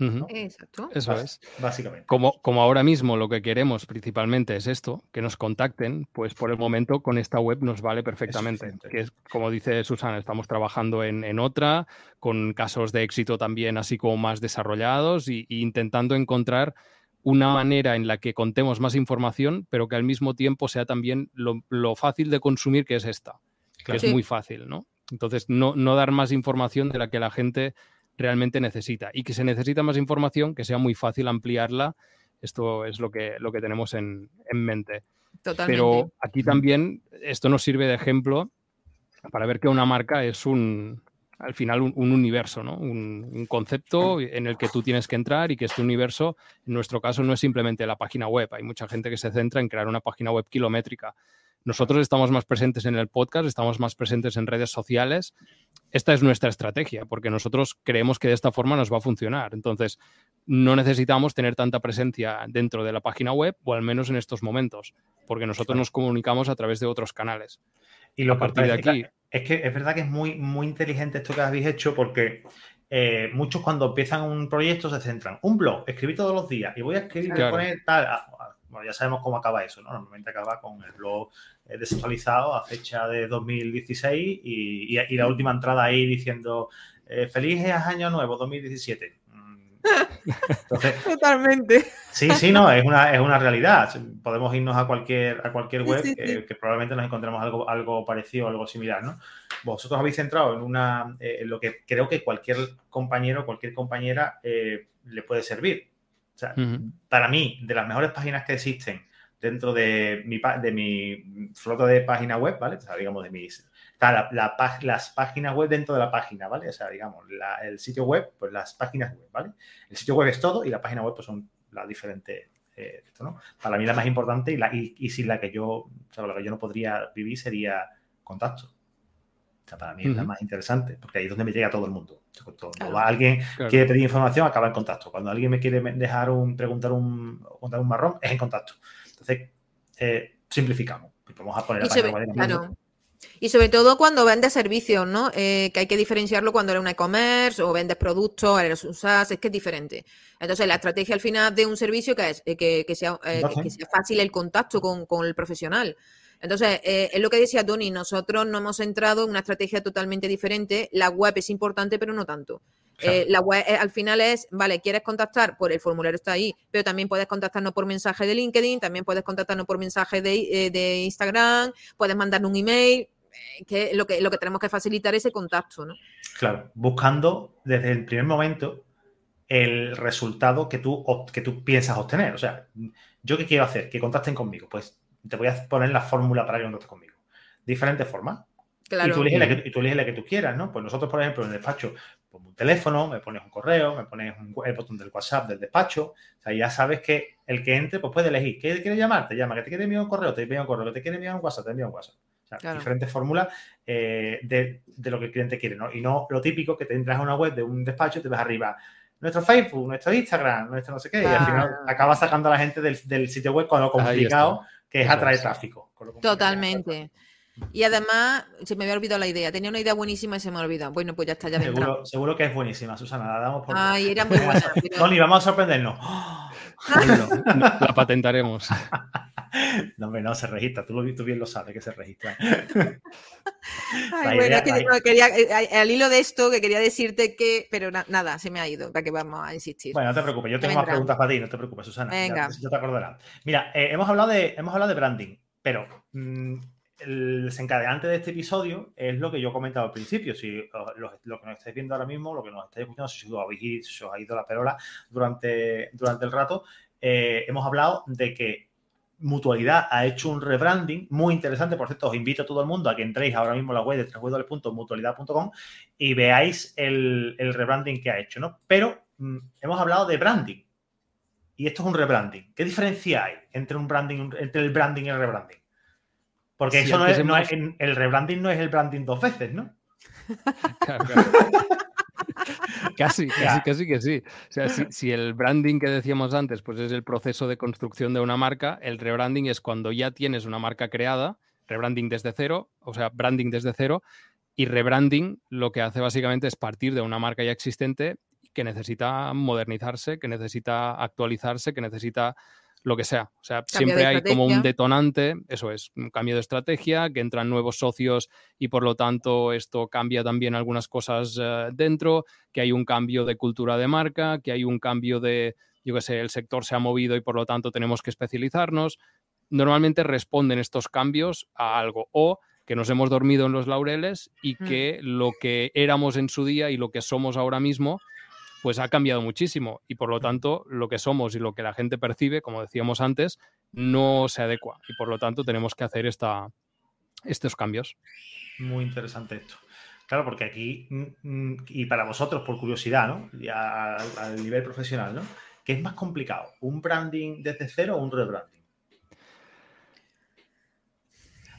Exacto. Eso es. Básicamente. Como, como ahora mismo lo que queremos principalmente es esto, que nos contacten, pues por el momento con esta web nos vale perfectamente. Que es, como dice Susana, estamos trabajando en, otra, con casos de éxito también así como más desarrollados y, intentando encontrar una manera en la que contemos más información, pero que al mismo tiempo sea también lo, fácil de consumir que es esta, que es muy fácil, ¿no? Entonces, no, no dar más información de la que la gente realmente necesita y que se necesita más información, que sea muy fácil ampliarla. Esto es lo que, lo que tenemos en, mente. Pero aquí también esto nos sirve de ejemplo para ver que una marca es un, al final un, universo, ¿no? Un, un, concepto en el que tú tienes que entrar y que este universo, en nuestro caso, no es simplemente la página web. Hay mucha gente que se centra en crear una página web kilométrica. Nosotros estamos más presentes en el podcast, estamos más presentes en redes sociales. Esta es nuestra estrategia, porque nosotros creemos que de esta forma nos va a funcionar. Entonces, no necesitamos tener tanta presencia dentro de la página web, o al menos en estos momentos, porque nosotros nos comunicamos a través de otros canales. Y lo a partir de aquí. Es que es verdad que es muy, muy inteligente esto que habéis hecho, porque eh, muchos cuando empiezan un proyecto se centran. Un blog, escribir todos los días y voy a escribir, y poner tal Bueno, ya sabemos cómo acaba eso, ¿no? Normalmente acaba con el blog desactualizado a fecha de 2016 y, y, la última entrada ahí diciendo eh, feliz año nuevo 2017. Totalmente. Sí, sí, no, es una, es una realidad. Podemos irnos a cualquier, a cualquier web Que, probablemente nos encontremos algo, algo parecido, algo similar, ¿no? Vosotros habéis centrado en una, eh, en lo que creo que cualquier compañero, cualquier compañera eh, le puede servir. O sea, para mí, de las mejores páginas que existen dentro de mi, de mi flota de página web, ¿vale? O sea, digamos, de mis la, las páginas web dentro de la página, ¿vale? O sea, digamos, el sitio web, pues las páginas web, ¿vale? El sitio web es todo y la página web pues son las diferentes, eh, ¿no? Para mí la más importante y, la, y, sin la que yo, o sea, la que yo no podría vivir sería contacto. O sea, para mí es la más interesante, porque ahí es donde me llega todo el mundo. Cuando alguien quiere pedir información, acaba en contacto. Cuando alguien me quiere dejar un, preguntar un, contar un marrón, es en contacto. Entonces, eh, simplificamos. Vamos a poner la página y sobre todo cuando vendes servicios, ¿no? Eh, que hay que diferenciarlo cuando eres un e-commerce o vendes productos, eres un SaaS, es que es diferente. Entonces, la estrategia al final de un servicio que es eh, que, sea, eh, que, sea, fácil el contacto con, el profesional. Entonces, es lo que decía Tony, nosotros no hemos entrado en una estrategia totalmente diferente. La web es importante, pero no tanto. La web al final es, vale, quieres contactar, por el formulario está ahí, pero también puedes contactarnos por mensaje de LinkedIn, también puedes contactarnos por mensaje de, de Instagram, puedes mandarnos un email, que lo, que lo que tenemos que facilitar es ese contacto, ¿no? Claro, buscando desde el primer momento el resultado que tú, que tú piensas obtener. O sea, ¿yo qué quiero hacer? Que contacten conmigo. Pues te voy a poner la fórmula para que contacten conmigo. Diferentes formas. Claro. Y tú, eliges la que, y tú eliges la que tú quieras, ¿no? Pues nosotros, por ejemplo, en el despacho, pongo un teléfono, me pones un correo, me pones el botón del WhatsApp del despacho. O sea, ya sabes que el que entre, pues puede elegir. ¿Qué quiere llamar? Te llama. ¿Que te quiere enviar un correo? Te envía un correo. ¿Que te quiere enviar un WhatsApp? Te envía un WhatsApp diferentes fórmulas eh, de, lo que el cliente quiere, ¿no? Y no lo típico que te entras a una web de un despacho y te ves arriba nuestro Facebook, nuestro Instagram, nuestro no sé qué, y al final acabas sacando a la gente del, sitio web con lo complicado que es atraer tráfico. Totalmente. Y además, se me había olvidado la idea. Tenía una idea buenísima y se me ha olvidado. Bueno, pues ya está, ya seguro, seguro que es buenísima, Susana. La damos por. Ay, era muy buena. Tony, vamos a sorprendernos. la patentaremos. No, hombre, no, se registra. Tú, lo, tú bien lo sabes que se registra. Ay, bueno, que quería, eh, al hilo de esto, que quería decirte que, pero nada, se me ha ido, para que vamos a insistir. Bueno, no te preocupes, yo tengo más preguntas para ti, no te preocupes, Susana. Venga. Ya, te acordarás. Mira, eh, hemos, hablado de, hemos hablado de branding, pero mm, el desencadenante de este episodio es lo que yo he comentado al principio. Si lo, que nos estáis viendo ahora mismo, lo que nos estáis escuchando, si os, ha ido la perola durante, durante el rato, eh, hemos hablado de que Mutualidad ha hecho un rebranding muy interesante. Por cierto, os invito a todo el mundo a que entréis ahora mismo a la web de www.mutualidad.com y veáis el, rebranding que ha hecho, ¿no? Pero mm, hemos hablado de branding. Y esto es un rebranding. ¿Qué diferencia hay entre un branding, entre el branding y el rebranding? Porque eso no es, el rebranding no es el branding dos veces, ¿no? claro, casi, casi, casi que sí. O sea, si, el branding que decíamos antes, pues es el proceso de construcción de una marca, el rebranding es cuando ya tienes una marca creada, rebranding desde cero, o sea, branding desde cero, y rebranding lo que hace básicamente es partir de una marca ya existente que necesita modernizarse, que necesita actualizarse, que necesita lo que sea. O sea, siempre hay como un detonante, eso es, un cambio de estrategia, que entran nuevos socios y por lo tanto esto cambia también algunas cosas eh, dentro, que hay un cambio de cultura de marca, que hay un cambio de, yo qué sé, el sector se ha movido y por lo tanto tenemos que especializarnos. Normalmente responden estos cambios a algo o que nos hemos dormido en los laureles y mm. que lo que éramos en su día y lo que somos ahora mismo pues ha cambiado muchísimo y por lo tanto lo que somos y lo que la gente percibe, como decíamos antes, no se adecua y por lo tanto tenemos que hacer esta, estos cambios. Muy interesante esto. Claro, porque aquí, mm, mm, y para vosotros, por curiosidad, ¿no? Ya al nivel profesional, ¿no? ¿Qué es más complicado? ¿Un branding desde cero o un rebranding?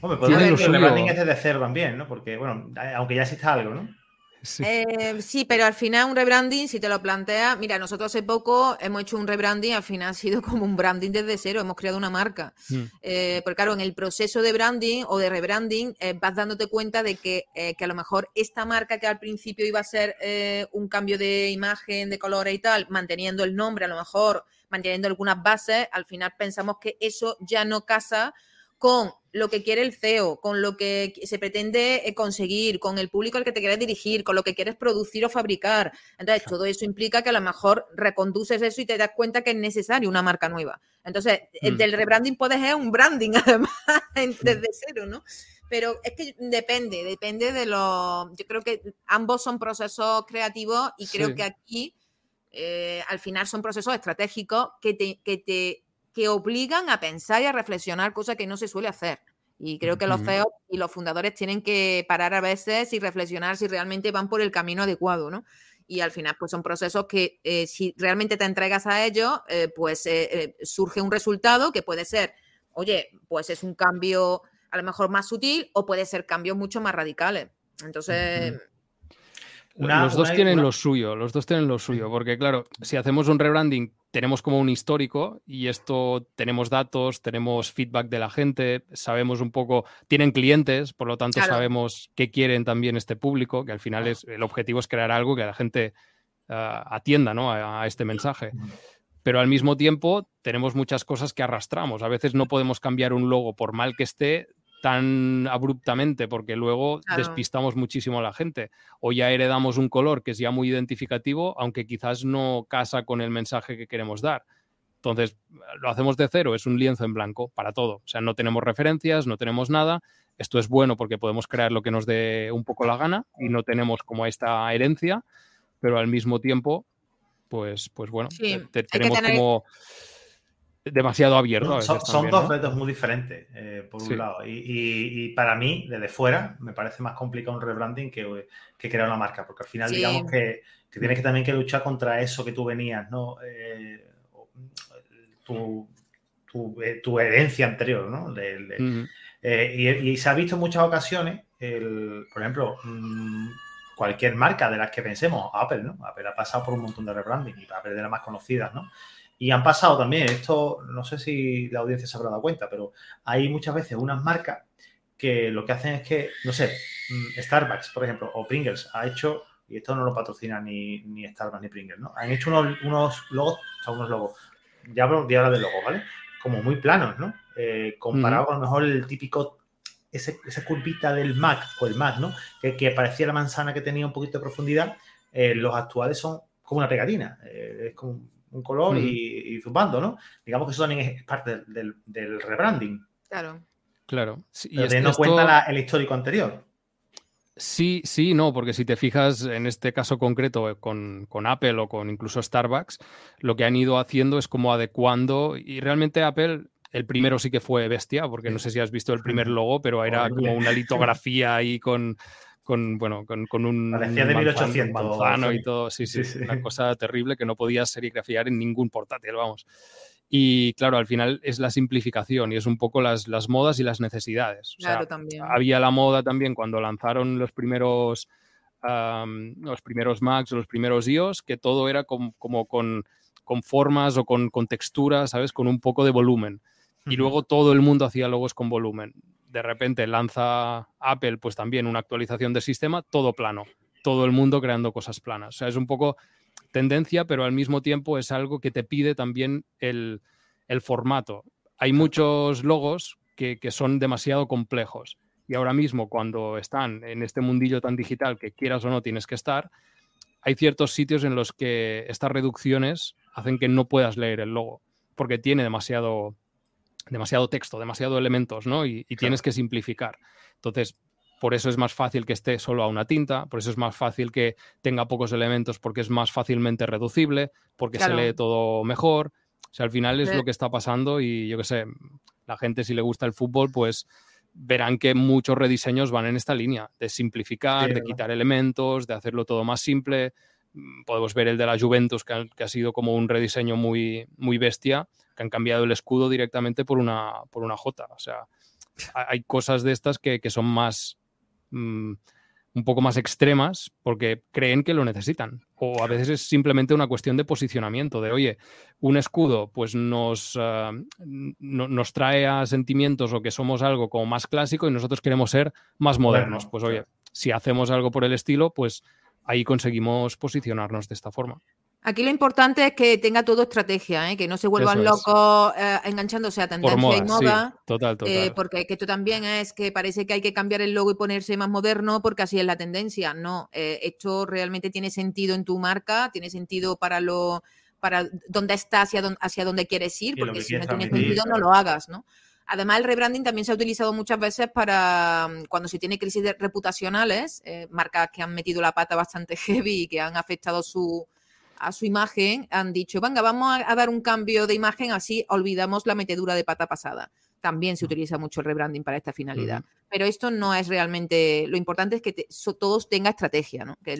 Hombre, puedo decir que el rebranding es desde cero también, ¿no? Porque, bueno, aunque ya exista algo, ¿no? Eh, sí. pero al final un rebranding, si te lo planteas, mira, nosotros hace poco hemos hecho un rebranding, al final ha sido como un branding desde cero, hemos creado una marca. Mm. Eh, porque claro, en el proceso de branding o de rebranding eh, vas dándote cuenta de que, que, a lo mejor esta marca que al principio iba a ser un cambio de imagen, de color y tal, manteniendo el nombre, a lo mejor manteniendo algunas bases, al final pensamos que eso ya no casa con lo que quiere el CEO, con lo que se pretende eh, conseguir, con el público al que te quieres dirigir, con lo que quieres producir o fabricar. Entonces, todo eso implica que a lo mejor reconduces eso y te das cuenta que es necesario una marca nueva. Entonces, el mm. del rebranding puede ser un branding, además, desde cero, ¿no? Pero es que depende, depende de lo. Yo creo que ambos son procesos creativos y creo que aquí, eh, al final, son procesos estratégicos que te, que te que obligan a pensar y a reflexionar, cosa que no se suele hacer. Y creo que los CEOs y los fundadores tienen que parar a veces y reflexionar si realmente van por el camino adecuado, ¿no? Y al final, pues son procesos que eh, si realmente te entregas a ellos, eh, pues eh, surge un resultado que puede ser, oye, pues es un cambio a lo mejor más sutil o puede ser cambios mucho más radicales. Entonces, los dos tienen lo suyo, los dos tienen lo suyo, porque claro, si hacemos un rebranding, tenemos como un histórico y esto tenemos datos, tenemos feedback de la gente, sabemos un poco, tienen clientes, por lo tanto sabemos qué quieren también este público, que al final es el objetivo es crear algo que la gente ah, atienda ¿no? a, este mensaje pero al mismo tiempo tenemos muchas cosas que arrastramos. A veces no podemos cambiar un logo por mal que esté tan abruptamente porque luego despistamos muchísimo a la gente. O ya heredamos un color que es ya muy identificativo, aunque quizás no casa con el mensaje que queremos dar. Entonces, lo hacemos de cero, es un lienzo en blanco para todo. O sea, no tenemos referencias, no tenemos nada. Esto es bueno porque podemos crear lo que nos dé un poco la gana y no tenemos como esta herencia, pero al mismo tiempo, pues, pues bueno, tenemos como demasiado abierto. son, dos retos muy diferentes, eh, por un lado. Y, para mí, desde fuera, me parece más complicado un rebranding que, crear una marca, porque al final, digamos que, tienes que también que luchar contra eso que tú venías, ¿no? Eh, tu, eh, tu, herencia anterior, ¿no? y, se ha visto en muchas ocasiones, por ejemplo, mm, cualquier marca de las que pensemos, Apple, ¿no? Apple ha pasado por un montón de rebranding y Apple de las más conocidas, ¿no? Y han pasado también, esto no sé si la audiencia se habrá dado cuenta, pero hay muchas veces unas marcas que lo que hacen es que, no sé, mm, Starbucks, por ejemplo, o Pringles, ha hecho, y esto no lo patrocina ni, ni Starbucks ni Pringles, ¿no? Han hecho unos, unos logos, o sea, unos logos, ya hablo de logo, ¿vale? Como muy planos, ¿no? Eh, comparado con a lo mejor el típico, ese, esa curvita del Mac o el Mac, ¿no? Que, parecía la manzana que tenía un poquito de profundidad, eh, los actuales son como una pegatina, eh, es como un color y, zumbando, ¿no? Digamos que eso también es parte del, rebranding. Claro. Claro. y Pero no cuenta el histórico anterior. Sí, sí, no, porque si te fijas en este caso concreto eh, con, Apple o con incluso Starbucks, lo que han ido haciendo es como adecuando y realmente Apple, el primero sí que fue bestia, porque no sé si has visto el primer logo, pero era como una litografía ahí con, con, bueno, con, con un Parecía de 1800 manzano y todo, sí, sí, una cosa terrible que no podías serigrafiar en ningún portátil, vamos. Y claro, al final es la simplificación y es un poco las, las modas y las necesidades. claro, también. Había la moda también cuando lanzaron los primeros, los primeros Macs o los primeros iOS, que todo era como, con, con, formas o con, con texturas, ¿sabes? Con un poco de volumen. Y luego todo el mundo hacía logos con volumen. De repente lanza Apple pues también una actualización del sistema, todo plano, todo el mundo creando cosas planas. O sea, es un poco tendencia, pero al mismo tiempo es algo que te pide también el, formato. Hay muchos logos que, son demasiado complejos. Y ahora mismo cuando están en este mundillo tan digital que quieras o no tienes que estar, hay ciertos sitios en los que estas reducciones hacen que no puedas leer el logo porque tiene demasiado demasiado texto, demasiado elementos, ¿no? Y, tienes que simplificar. Entonces, por eso es más fácil que esté solo a una tinta, por eso es más fácil que tenga pocos elementos porque es más fácilmente reducible, porque se lee todo mejor. O sea, al final es lo que está pasando y yo qué sé, la gente si le gusta el fútbol, pues verán que muchos rediseños van en esta línea, de simplificar, de quitar elementos, de hacerlo todo más simple. Mm, podemos ver el de la Juventus, que ha, que ha sido como un rediseño muy, muy bestia, que han cambiado el escudo directamente por una, por una J. O sea, hay cosas de estas que, son más, mm, un poco más extremas porque creen que lo necesitan. O a veces es simplemente una cuestión de posicionamiento, de, oye, un escudo pues nos, ah, nos trae a sentimientos o que somos algo como más clásico y nosotros queremos ser más modernos. pues oye, si hacemos algo por el estilo, pues ahí conseguimos posicionarnos de esta forma. Aquí lo importante es que tenga todo estrategia, ¿eh? que no se vuelvan locos eh, enganchándose a tendencia y moda. total, total. Eh, porque esto también es que parece que hay que cambiar el logo y ponerse más moderno porque así es la tendencia. No, esto realmente tiene sentido en tu marca, tiene sentido para lo para dónde estás, hacia dónde, hacia dónde quieres ir, porque si no tiene sentido no lo hagas, ¿no? Además, el rebranding también se ha utilizado muchas veces para mm, cuando se tiene crisis reputacionales, marcas que han metido la pata bastante heavy y que han afectado su, a su imagen, han dicho, venga, vamos a, dar un cambio de imagen, así olvidamos la metedura de pata pasada. También se utiliza mucho el rebranding para esta finalidad. Pero esto no es realmente, lo importante es que todos tengan estrategia, ¿no? Que,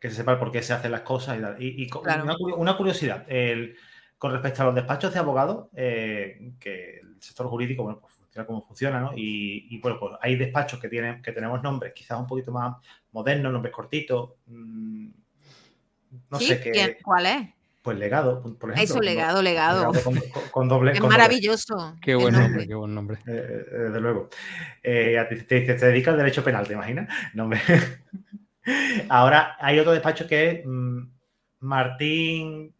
que se sepa por qué se hacen las cosas y, una, curiosidad, con respecto a los despachos de abogados, eh, que el sector jurídico, bueno, pues funciona como funciona, ¿no? Y, bueno, pues hay despachos que tienen, que tenemos nombres quizás un poquito más modernos, nombres cortitos, mm, no sé qué. ¿Cuál es? Pues legado, por ejemplo. Eso, legado, legado. con, doble. Es maravilloso. Qué buen nombre, qué buen nombre. Eh, eh, desde luego. Eh, te, te, te, dedicas al derecho penal, ¿te imaginas? No Ahora hay otro despacho que es mm, Martín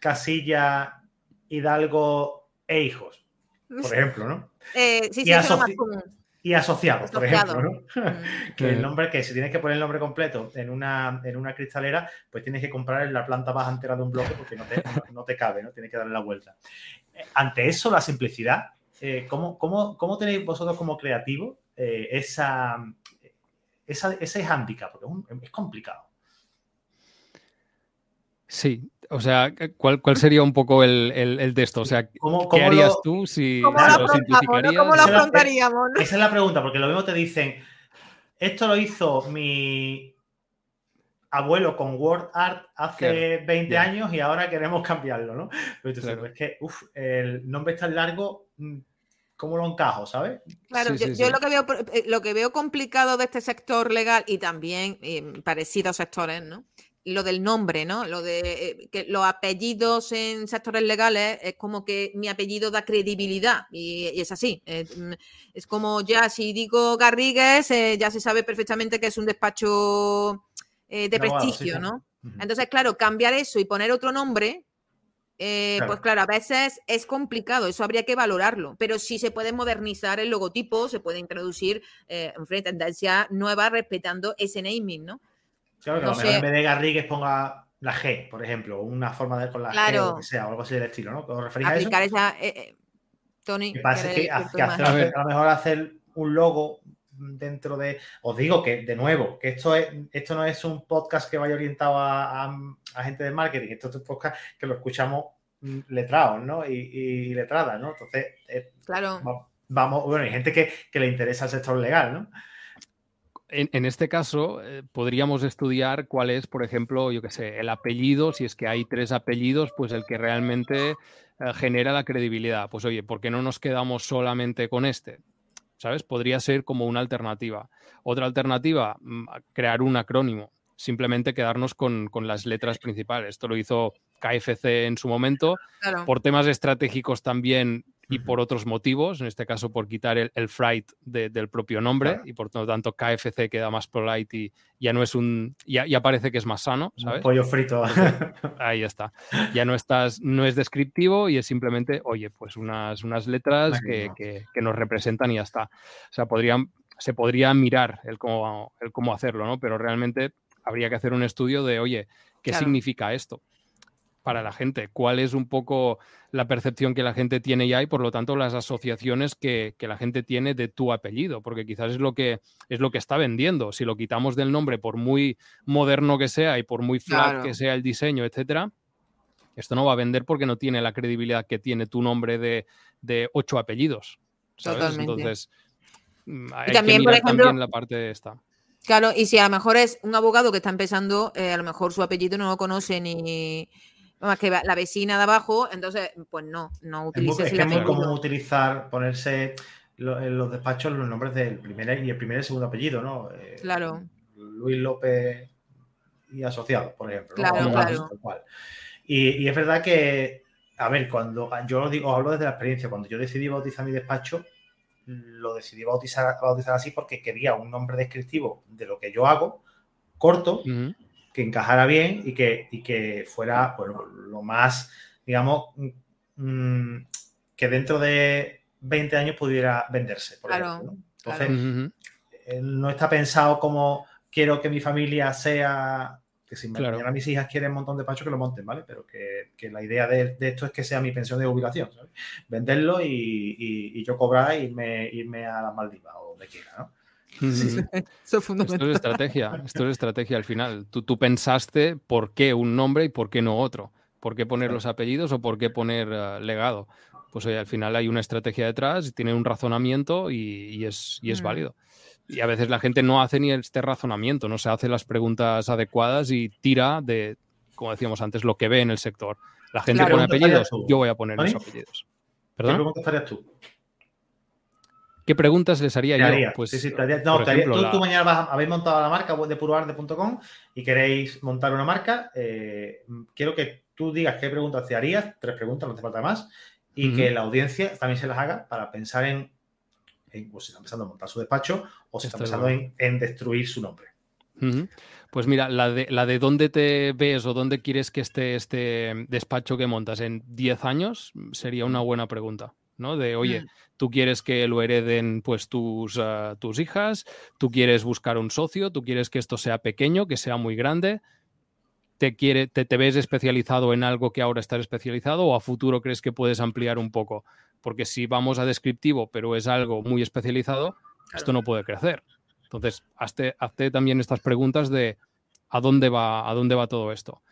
Casilla Hidalgo e hijos, por ejemplo, ¿no? sí, sí, es lo más común y asociados, por ejemplo, ¿no? que el nombre, que si tienes que poner el nombre completo en una, en una cristalera, pues tienes que comprar la planta baja entera de un bloque porque no te, no, te cabe, ¿no? Tienes que darle la vuelta. Eh, ante eso, la simplicidad, eh, ¿cómo, cómo, tenéis vosotros como creativos eh, esa, esa, ese handicap? Porque es complicado. Sí, o sea, ¿cuál, cuál sería un poco el, el, de esto? O sea, ¿qué harías tú si ¿Cómo lo, simplificarías? ¿Cómo lo afrontaríamos? Esa es la pregunta, porque lo mismo te dicen, esto lo hizo mi abuelo con Word Art hace 20 años y ahora queremos cambiarlo, ¿no? Pero entonces, es que, uff, el nombre es tan largo, mm, ¿cómo lo encajo, sabes? Claro, yo, Lo, que veo, eh, lo que veo complicado de este sector legal y también eh, parecidos sectores, ¿no? Lo del nombre, ¿no? Lo de eh, que los apellidos en sectores legales es como que mi apellido da credibilidad y, es así. Mm, es, como ya si digo Garrigues, eh, ya se sabe perfectamente que es un despacho eh, de prestigio, ¿no? Entonces, claro, cambiar eso y poner otro nombre, pues claro, a veces es complicado, eso habría que valorarlo, pero sí se puede modernizar el logotipo, se puede introducir una tendencia nueva respetando ese naming, ¿no? Claro, que a lo mejor en vez de Garrigues ponga la G, por ejemplo, una forma de con la G o lo que sea, o algo así del estilo, ¿no? ¿Os referís a eso? Esa, eh, eh, Tony. Que pasa que, a, lo mejor hacer un logo dentro de. Os digo que, de nuevo, que esto, es, esto no es un podcast que vaya orientado a, gente de marketing, esto es un podcast que lo escuchamos mm, letrados, ¿no? Y, y letradas, ¿no? Entonces, eh, claro. Vamos, bueno, hay gente que, que, le interesa el sector legal, ¿no? En, este caso, eh, podríamos estudiar cuál es, por ejemplo, yo qué sé, el apellido, si es que hay tres apellidos, pues el que realmente eh, genera la credibilidad. Pues oye, ¿por qué no nos quedamos solamente con este? ¿Sabes? Podría ser como una alternativa. Otra alternativa, mm, crear un acrónimo, simplemente quedarnos con, con las letras principales. Esto lo hizo KFC en su momento. Por temas estratégicos también y por otros motivos, en este caso por quitar el, el fright del propio nombre y por lo tanto KFC queda más polite y ya no es un, ya, ya parece que es más sano, ¿sabes? pollo frito. Ahí está. Ya no estás, no es descriptivo y es simplemente, oye, pues unas, unas letras que, que, nos representan y ya está. O sea, podrían, se podría mirar el cómo, el cómo hacerlo, ¿no? Pero realmente habría que hacer un estudio de, oye, ¿qué significa esto? Para la gente, cuál es un poco la percepción que la gente tiene ya y por lo tanto las asociaciones que, la gente tiene de tu apellido, porque quizás es lo que es lo que está vendiendo. Si lo quitamos del nombre, por muy moderno que sea y por muy flat que sea el diseño, etcétera, esto no va a vender porque no tiene la credibilidad que tiene tu nombre de, ocho apellidos. Entonces, mm, también, que también la parte de esta. Claro, y si a lo mejor es un abogado que está empezando, eh, a lo mejor su apellido no lo conoce ni, más que la vecina de abajo, entonces, pues no, no utilices es, muy, es muy común utilizar, ponerse en los despachos los nombres del primer y el primer y segundo apellido, ¿no? Eh, claro. Luis López y asociados, por ejemplo. Claro, claro. Y, y, es verdad que, a ver, cuando yo lo digo, hablo desde la experiencia, cuando yo decidí bautizar mi despacho, lo decidí bautizar, bautizar así porque quería un nombre descriptivo de lo que yo hago, corto, que encajara bien y que, y que fuera bueno, lo más, digamos, mm, que dentro de 20 años pudiera venderse. Por ejemplo, Entonces, eh, no está pensado como quiero que mi familia sea que si mañana mis hijas quieren un montón de pacho, que lo monten, ¿vale? Pero que, la idea de, esto es que sea mi pensión de jubilación, ¿sabes? Venderlo y, yo cobrar e irme, irme a las Maldivas o donde quiera, ¿no? Eso es fundamental. Esto es estrategia, esto es estrategia al final. Tú, tú pensaste por qué un nombre y por qué no otro. ¿Por qué poner los apellidos o por qué poner eh, legado? Pues al final hay una estrategia detrás, tiene un razonamiento y, es, y es mm. válido. Y a veces la gente no hace ni este razonamiento, no se hace las preguntas adecuadas y tira de, como decíamos antes, lo que ve en el sector. La gente pone apellidos, yo voy a poner los apellidos. ¿Perdón? ¿Qué preguntas harías tú? ¿Qué preguntas les haría yo? Pues, sí, sí, no, tú, mañana vas, habéis montado la marca de puroarde.com y queréis montar una marca. Eh, quiero que tú digas qué preguntas te harías, tres preguntas, no te falta más, y que la audiencia también se las haga para pensar en pues si está empezando a montar su despacho o si está empezando en, destruir su nombre. Pues mira, la de, la de dónde te ves o dónde quieres que esté este despacho que montas en 10 años sería una buena pregunta. ¿No? De, oye, mm. tú quieres que lo hereden pues tus, ah, tus hijas, tú quieres buscar un socio, tú quieres que esto sea pequeño, que sea muy grande, te, quiere, te, te ves especializado en algo que ahora estás especializado o a futuro crees que puedes ampliar un poco porque si vamos a descriptivo, pero es algo muy especializado, esto no puede crecer. Entonces, hazte, también estas preguntas de a dónde va, a dónde va todo esto.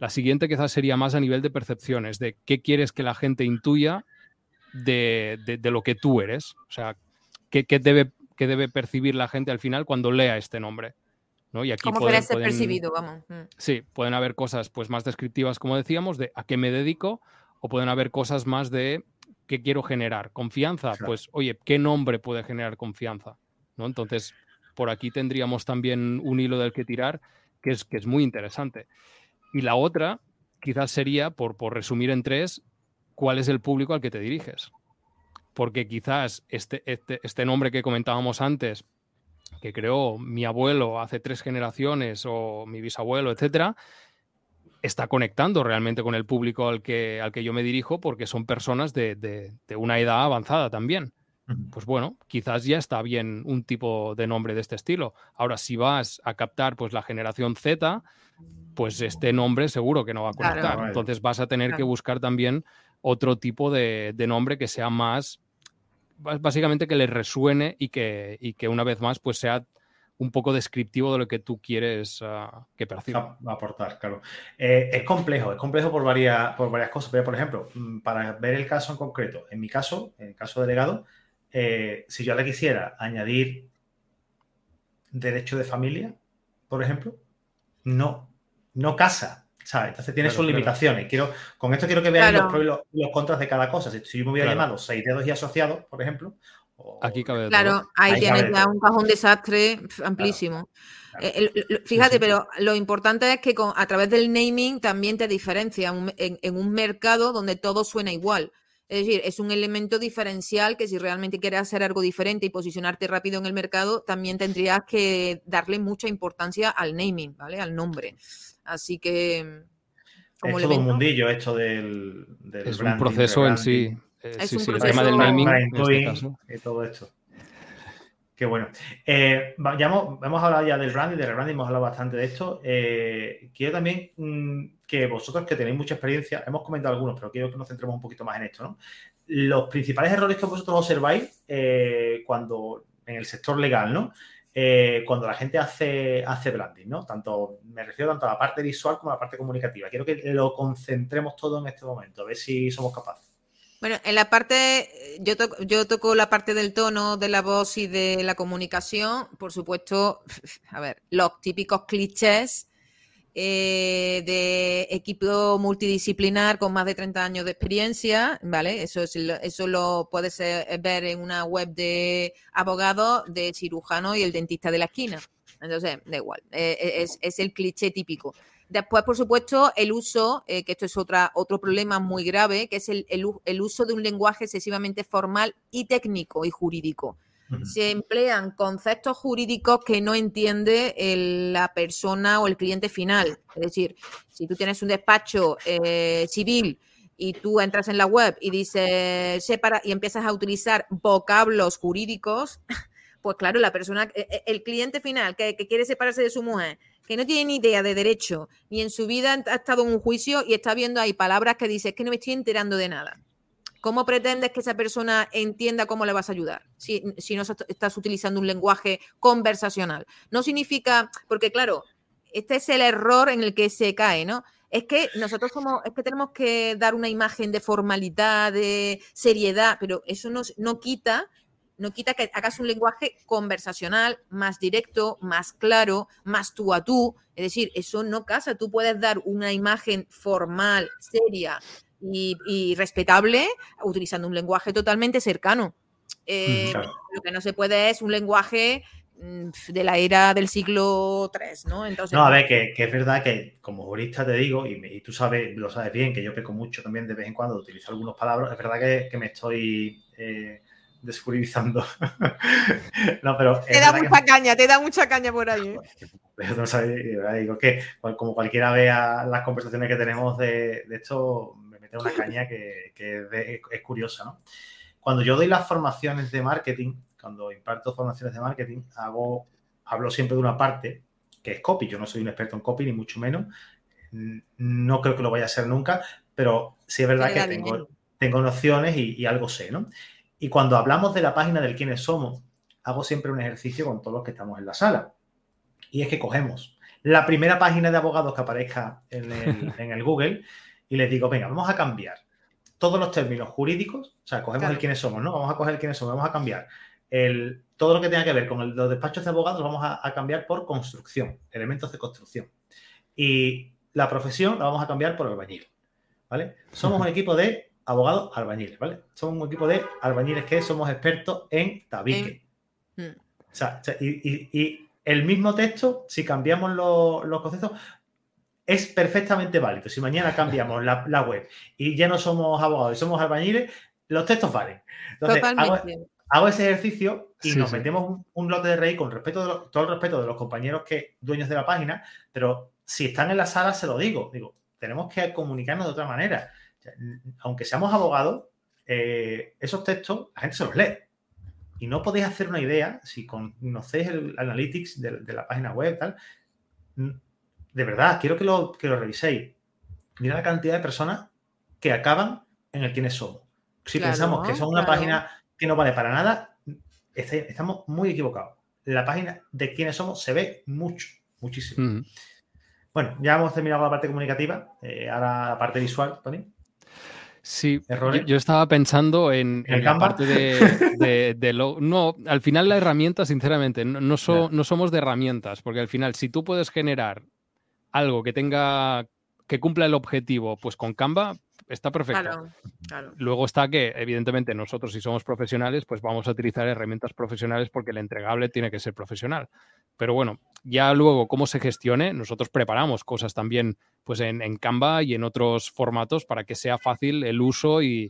La siguiente quizás sería más a nivel de percepciones, de qué quieres que la gente intuya de, lo que tú eres. O sea, qué, debe, qué debe percibir la gente al final cuando lea este nombre. ¿no? Y aquí ¿Cómo pueden, ser percibido? Vamos. Mm. Sí, pueden haber cosas pues, más descriptivas, como decíamos, de a qué me dedico, o pueden haber cosas más de ¿qué quiero generar? ¿Confianza? Pues, oye, ¿qué nombre puede generar confianza? ¿No? Entonces, por aquí tendríamos también un hilo del que tirar que es, que es muy interesante. Y la otra, quizás sería, por, por resumir en tres, cuál es el público al que te diriges. Porque quizás este, este, este nombre que comentábamos antes, que creó mi abuelo hace tres generaciones o mi bisabuelo, etcétera, está conectando realmente con el público al que, al que yo me dirijo porque son personas de, una edad avanzada también. Pues bueno, quizás ya está bien un tipo de nombre de este estilo. Ahora, si vas a captar pues la generación Z, pues este nombre seguro que no va a conectar. Entonces vas a tener que buscar también otro tipo de, nombre que sea más, básicamente que le resuene y que, y que una vez más pues sea un poco descriptivo de lo que tú quieres uh, que perciba. Aportar, claro. Eh, es complejo, es complejo por varias, por varias cosas. Pero, por ejemplo, mm, para ver el caso en concreto, en mi caso, en el caso delegado, eh, si yo le quisiera añadir derecho de familia, por ejemplo, no, no casa. ¿Sabes? Entonces tiene sus limitaciones. Quiero, con esto quiero que vean los pros y los, contras de cada cosa. Si, yo me hubiera llamado seis dedos y asociados, por ejemplo, Aquí cabe Claro, ahí, tienes ya un cajón desastre amplísimo. Eh, fíjate, pero lo importante es que a través del naming también te diferencia en, un mercado donde todo suena igual. Es decir, es un elemento diferencial que si realmente quieres hacer algo diferente y posicionarte rápido en el mercado, también tendrías que darle mucha importancia al naming, ¿vale? Al nombre. Así que... Como es todo un mundillo esto del, Es un proceso en sí. Eh, es un el tema del naming este y todo esto. Qué bueno. Eh, ya hemos, hablado ya del branding, del rebranding, hemos hablado bastante de esto. Eh, quiero también mm, que vosotros que tenéis mucha experiencia, hemos comentado algunos, pero quiero que nos centremos un poquito más en esto, ¿no? Los principales errores que vosotros observáis cuando en el sector legal, ¿no? cuando la gente hace, hace branding, ¿no? Tanto, me refiero tanto a la parte visual como a la parte comunicativa. Quiero que lo concentremos todo en este momento, a ver si somos capaces. Bueno, en la parte, yo, yo toco la parte del tono, de la voz y de la comunicación, por supuesto, a ver, los típicos clichés eh, de equipo multidisciplinar con más de 30 años de experiencia, ¿vale? Eso, es, eso lo puedes ver en una web de abogados, de cirujano y el dentista de la esquina. Entonces, da igual, eh, es, es el cliché típico. Después, por supuesto, el uso, eh, que esto es otra, otro problema muy grave, que es el, uso de un lenguaje excesivamente formal y técnico y jurídico. se emplean conceptos jurídicos que no entiende la persona o el cliente final. Es decir, si tú tienes un despacho eh, civil y tú entras en la web y dices separa y empiezas a utilizar vocablos jurídicos, pues claro, la persona, e, e, el cliente final que, quiere separarse de su mujer, que no tiene ni idea de derecho, ni en su vida ha estado en un juicio y está viendo ahí palabras que dice, es que no me estoy enterando de nada. ¿Cómo pretendes que esa persona entienda cómo le vas a ayudar si, si no estás utilizando un lenguaje conversacional? No significa, porque claro, este es el error en el que se cae, ¿no? Es que nosotros somos, es que tenemos que dar una imagen de formalidad, de seriedad, pero eso no, no quita no quita que hagas un lenguaje conversacional más directo, más claro, más tú a tú. Es decir, eso no casa. Tú puedes dar una imagen formal, seria y, respetable utilizando un lenguaje totalmente cercano. Eh, lo que no se puede es un lenguaje mm, de la era del siglo III, ¿no? Entonces, no, a ver, que, es verdad que como jurista te digo, y, tú sabes, lo sabes bien, que yo peco mucho también de vez en cuando de utilizar algunas palabras, es verdad que, me estoy eh, desjuridizando. no, pero te da mucha caña, te da mucha caña por ahí. No digo que como cualquiera vea las conversaciones que tenemos de, esto, me mete una caña que, es, curiosa, ¿no? Cuando yo doy las formaciones de marketing, cuando imparto formaciones de marketing, hago, hablo siempre de una parte que es copy. Yo no soy un experto en copy, ni mucho menos. No creo que lo vaya a ser nunca, pero sí es verdad que tengo, tengo nociones y, y, algo sé, ¿no? Y cuando hablamos de la página del quiénes somos, hago siempre un ejercicio con todos los que estamos en la sala. Y es que cogemos la primera página de abogados que aparezca en el, Google y les digo, venga, vamos a cambiar todos los términos jurídicos, o sea, cogemos el quiénes somos, ¿no? Vamos a coger el quiénes somos, vamos a cambiar el, todo lo que tenga que ver con los despachos de abogados, vamos a, a, cambiar por construcción, elementos de construcción. Y la profesión la vamos a cambiar por albañil, ¿vale? Somos un equipo de abogados albañiles, ¿vale? Somos un equipo de albañiles que somos expertos en tabique. Mm. O sea, y, el mismo texto, si cambiamos los, conceptos, es perfectamente válido. Si mañana cambiamos la, web y ya no somos abogados y somos albañiles, los textos valen. Entonces, hago, ese ejercicio y nos metemos un, lote de rey con respeto de todo el respeto de los compañeros que dueños de la página, pero si están en la sala se lo digo, digo, tenemos que comunicarnos de otra manera aunque seamos abogados, eh, esos textos la gente se los lee. Y no podéis hacer una idea, si conocéis el analytics de, la página web, tal, de verdad, quiero que lo, que lo reviséis. Mira la cantidad de personas que acaban en el quiénes somos. Si pensamos que son una página que no vale para nada, estamos muy equivocados. La página de quiénes somos se ve mucho, muchísimo. Bueno, ya hemos terminado la parte comunicativa. Eh, ahora la parte visual, Tony. Sí, yo, estaba pensando en, la parte de, lo... No, al final la herramienta, sinceramente, no, no, somos de herramientas, porque al final si tú puedes generar algo que tenga, que cumpla el objetivo, pues con Canva está perfecto. Luego está que, evidentemente, nosotros si somos profesionales, pues vamos a utilizar herramientas profesionales porque el entregable tiene que ser profesional. Pero bueno, ya luego cómo se gestione, nosotros preparamos cosas también pues en, Canva y en otros formatos para que sea fácil el uso y,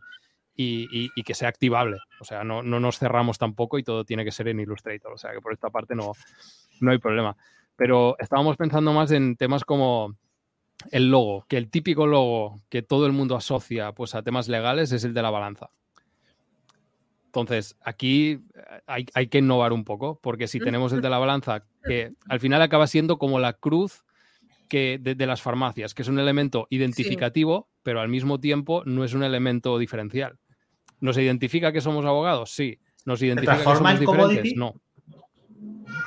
que sea activable. O sea, no, nos cerramos tampoco y todo tiene que ser en Illustrator. O sea, que por esta parte no, no hay problema. Pero estábamos pensando más en temas como el logo, que el típico logo que todo el mundo asocia pues, a temas legales es el de la balanza. Entonces, aquí hay, que innovar un poco, porque si tenemos el de la balanza, que al final acaba siendo como la cruz que de, las farmacias, que es un elemento identificativo, pero al mismo tiempo no es un elemento diferencial. ¿Nos identifica que somos abogados? Sí. ¿Nos identifica que somos diferentes? No.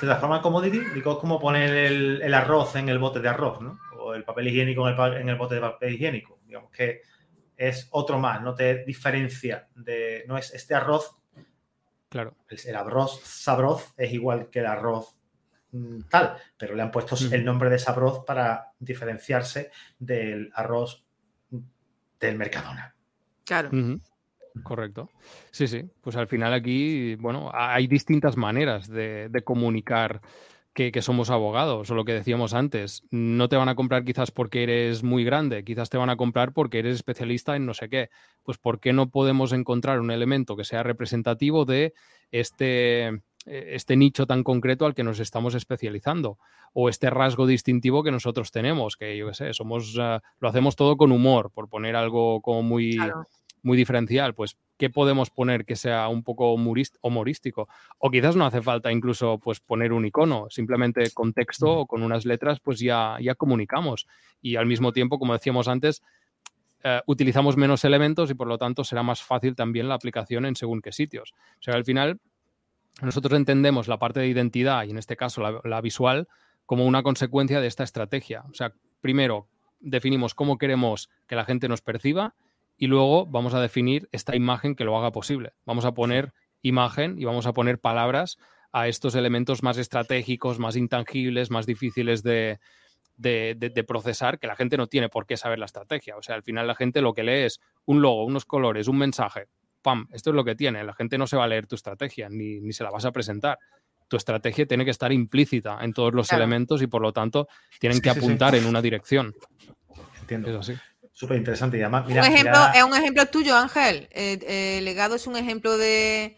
¿Te transforma en commodity? Digo, es como poner el, arroz en el bote de arroz, ¿no? El papel higiénico en el, en el bote de papel higiénico. Digamos que es otro más, no te diferencia de, no es este arroz. Claro. El, arroz sabroz es igual que el arroz mm, tal, pero le han puesto el nombre de sabroz para diferenciarse del arroz del Mercadona. Claro. Correcto. Sí, sí. Pues al final aquí, bueno, hay distintas maneras de, comunicar que, somos abogados, o lo que decíamos antes. No te van a comprar quizás porque eres muy grande, quizás te van a comprar porque eres especialista en no sé qué. Pues ¿por qué no podemos encontrar un elemento que sea representativo de este, e, este nicho tan concreto al que nos estamos especializando? O este rasgo distintivo que nosotros tenemos, que yo qué sé, somos, ah, lo hacemos todo con humor, por poner algo como muy, muy diferencial. Pues qué podemos poner que sea un poco humorístico. O quizás no hace falta incluso pues, poner un icono, simplemente con texto o con unas letras, pues ya, ya comunicamos. Y al mismo tiempo, como decíamos antes, eh, utilizamos menos elementos y por lo tanto será más fácil también la aplicación en según qué sitios. O sea, al final nosotros entendemos la parte de identidad y en este caso la, la visual como una consecuencia de esta estrategia. O sea, primero definimos cómo queremos que la gente nos perciba y luego vamos a definir esta imagen que lo haga posible. Vamos a poner imagen y vamos a poner palabras a estos elementos más estratégicos, más intangibles, más difíciles de, procesar, que la gente no tiene por qué saber la estrategia. O sea, al final la gente lo que lee es un logo, unos colores, un mensaje. ¡Pam! Esto es lo que tiene. La gente no se va a leer tu estrategia, ni, ni se la vas a presentar. Tu estrategia tiene que estar implícita en todos los elementos y por lo tanto tienen que apuntar en una dirección. Entiendo. Es así. Súper interesante. Y además, un ejemplo, Es un ejemplo tuyo, Ángel. El, eh, eh, legado es un ejemplo de,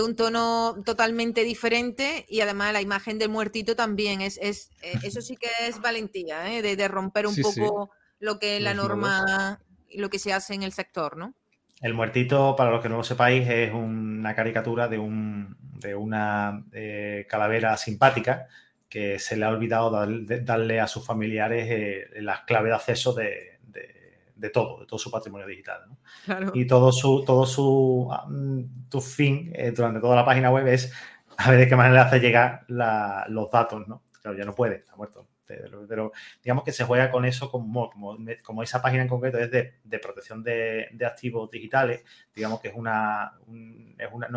un tono totalmente diferente y además la imagen del muertito también. Es, es eh, eso sí que es valentía, de, romper un poco lo que es la norma y lo que se hace en el sector, ¿no? El muertito, para los que no lo sepáis, es una caricatura de, un, de una calavera simpática que se le ha olvidado darle a sus familiares las claves de acceso de, de todo, de todo su patrimonio digital. Y todo su, todo su tu fin eh, durante toda la página web es a ver de qué manera le hace llegar los datos, ¿no? Claro, ya no puede, está muerto. Pero digamos que se juega con eso como, como, esa página en concreto es de, protección de, activos digitales, digamos que es una, es una,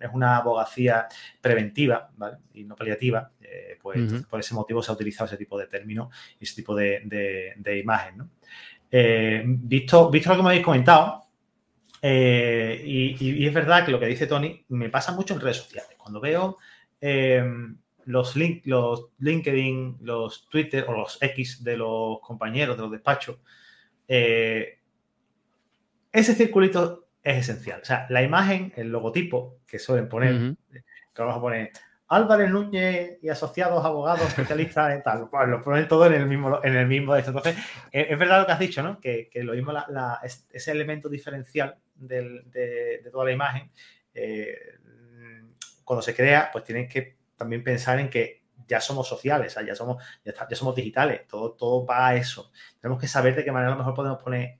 es una abogacía preventiva y no paliativa, eh, pues por ese motivo se ha utilizado ese tipo de término y ese tipo de, de imagen. ¿no? Eh, visto, visto lo que me habéis comentado, eh, y, es verdad que lo que dice Tony me pasa mucho en redes sociales. Cuando veo em, los, link, los LinkedIn, los Twitter o los X de los compañeros de los despachos, eh, ese circulito es esencial. O sea, la imagen, el logotipo que suelen poner, que vamos a poner Álvarez Núñez y asociados, abogados, especialistas en tal. Pues lo ponen todo en el mismo, en el mismo de. Entonces, es, verdad lo que has dicho, ¿no? Que, lo mismo, ese elemento diferencial de, toda la imagen, eh, cuando se crea, pues tienes que también pensar en que ya somos sociales, ya somos, ya, somos digitales, todo, todo va a eso. Tenemos que saber de qué manera lo mejor podemos poner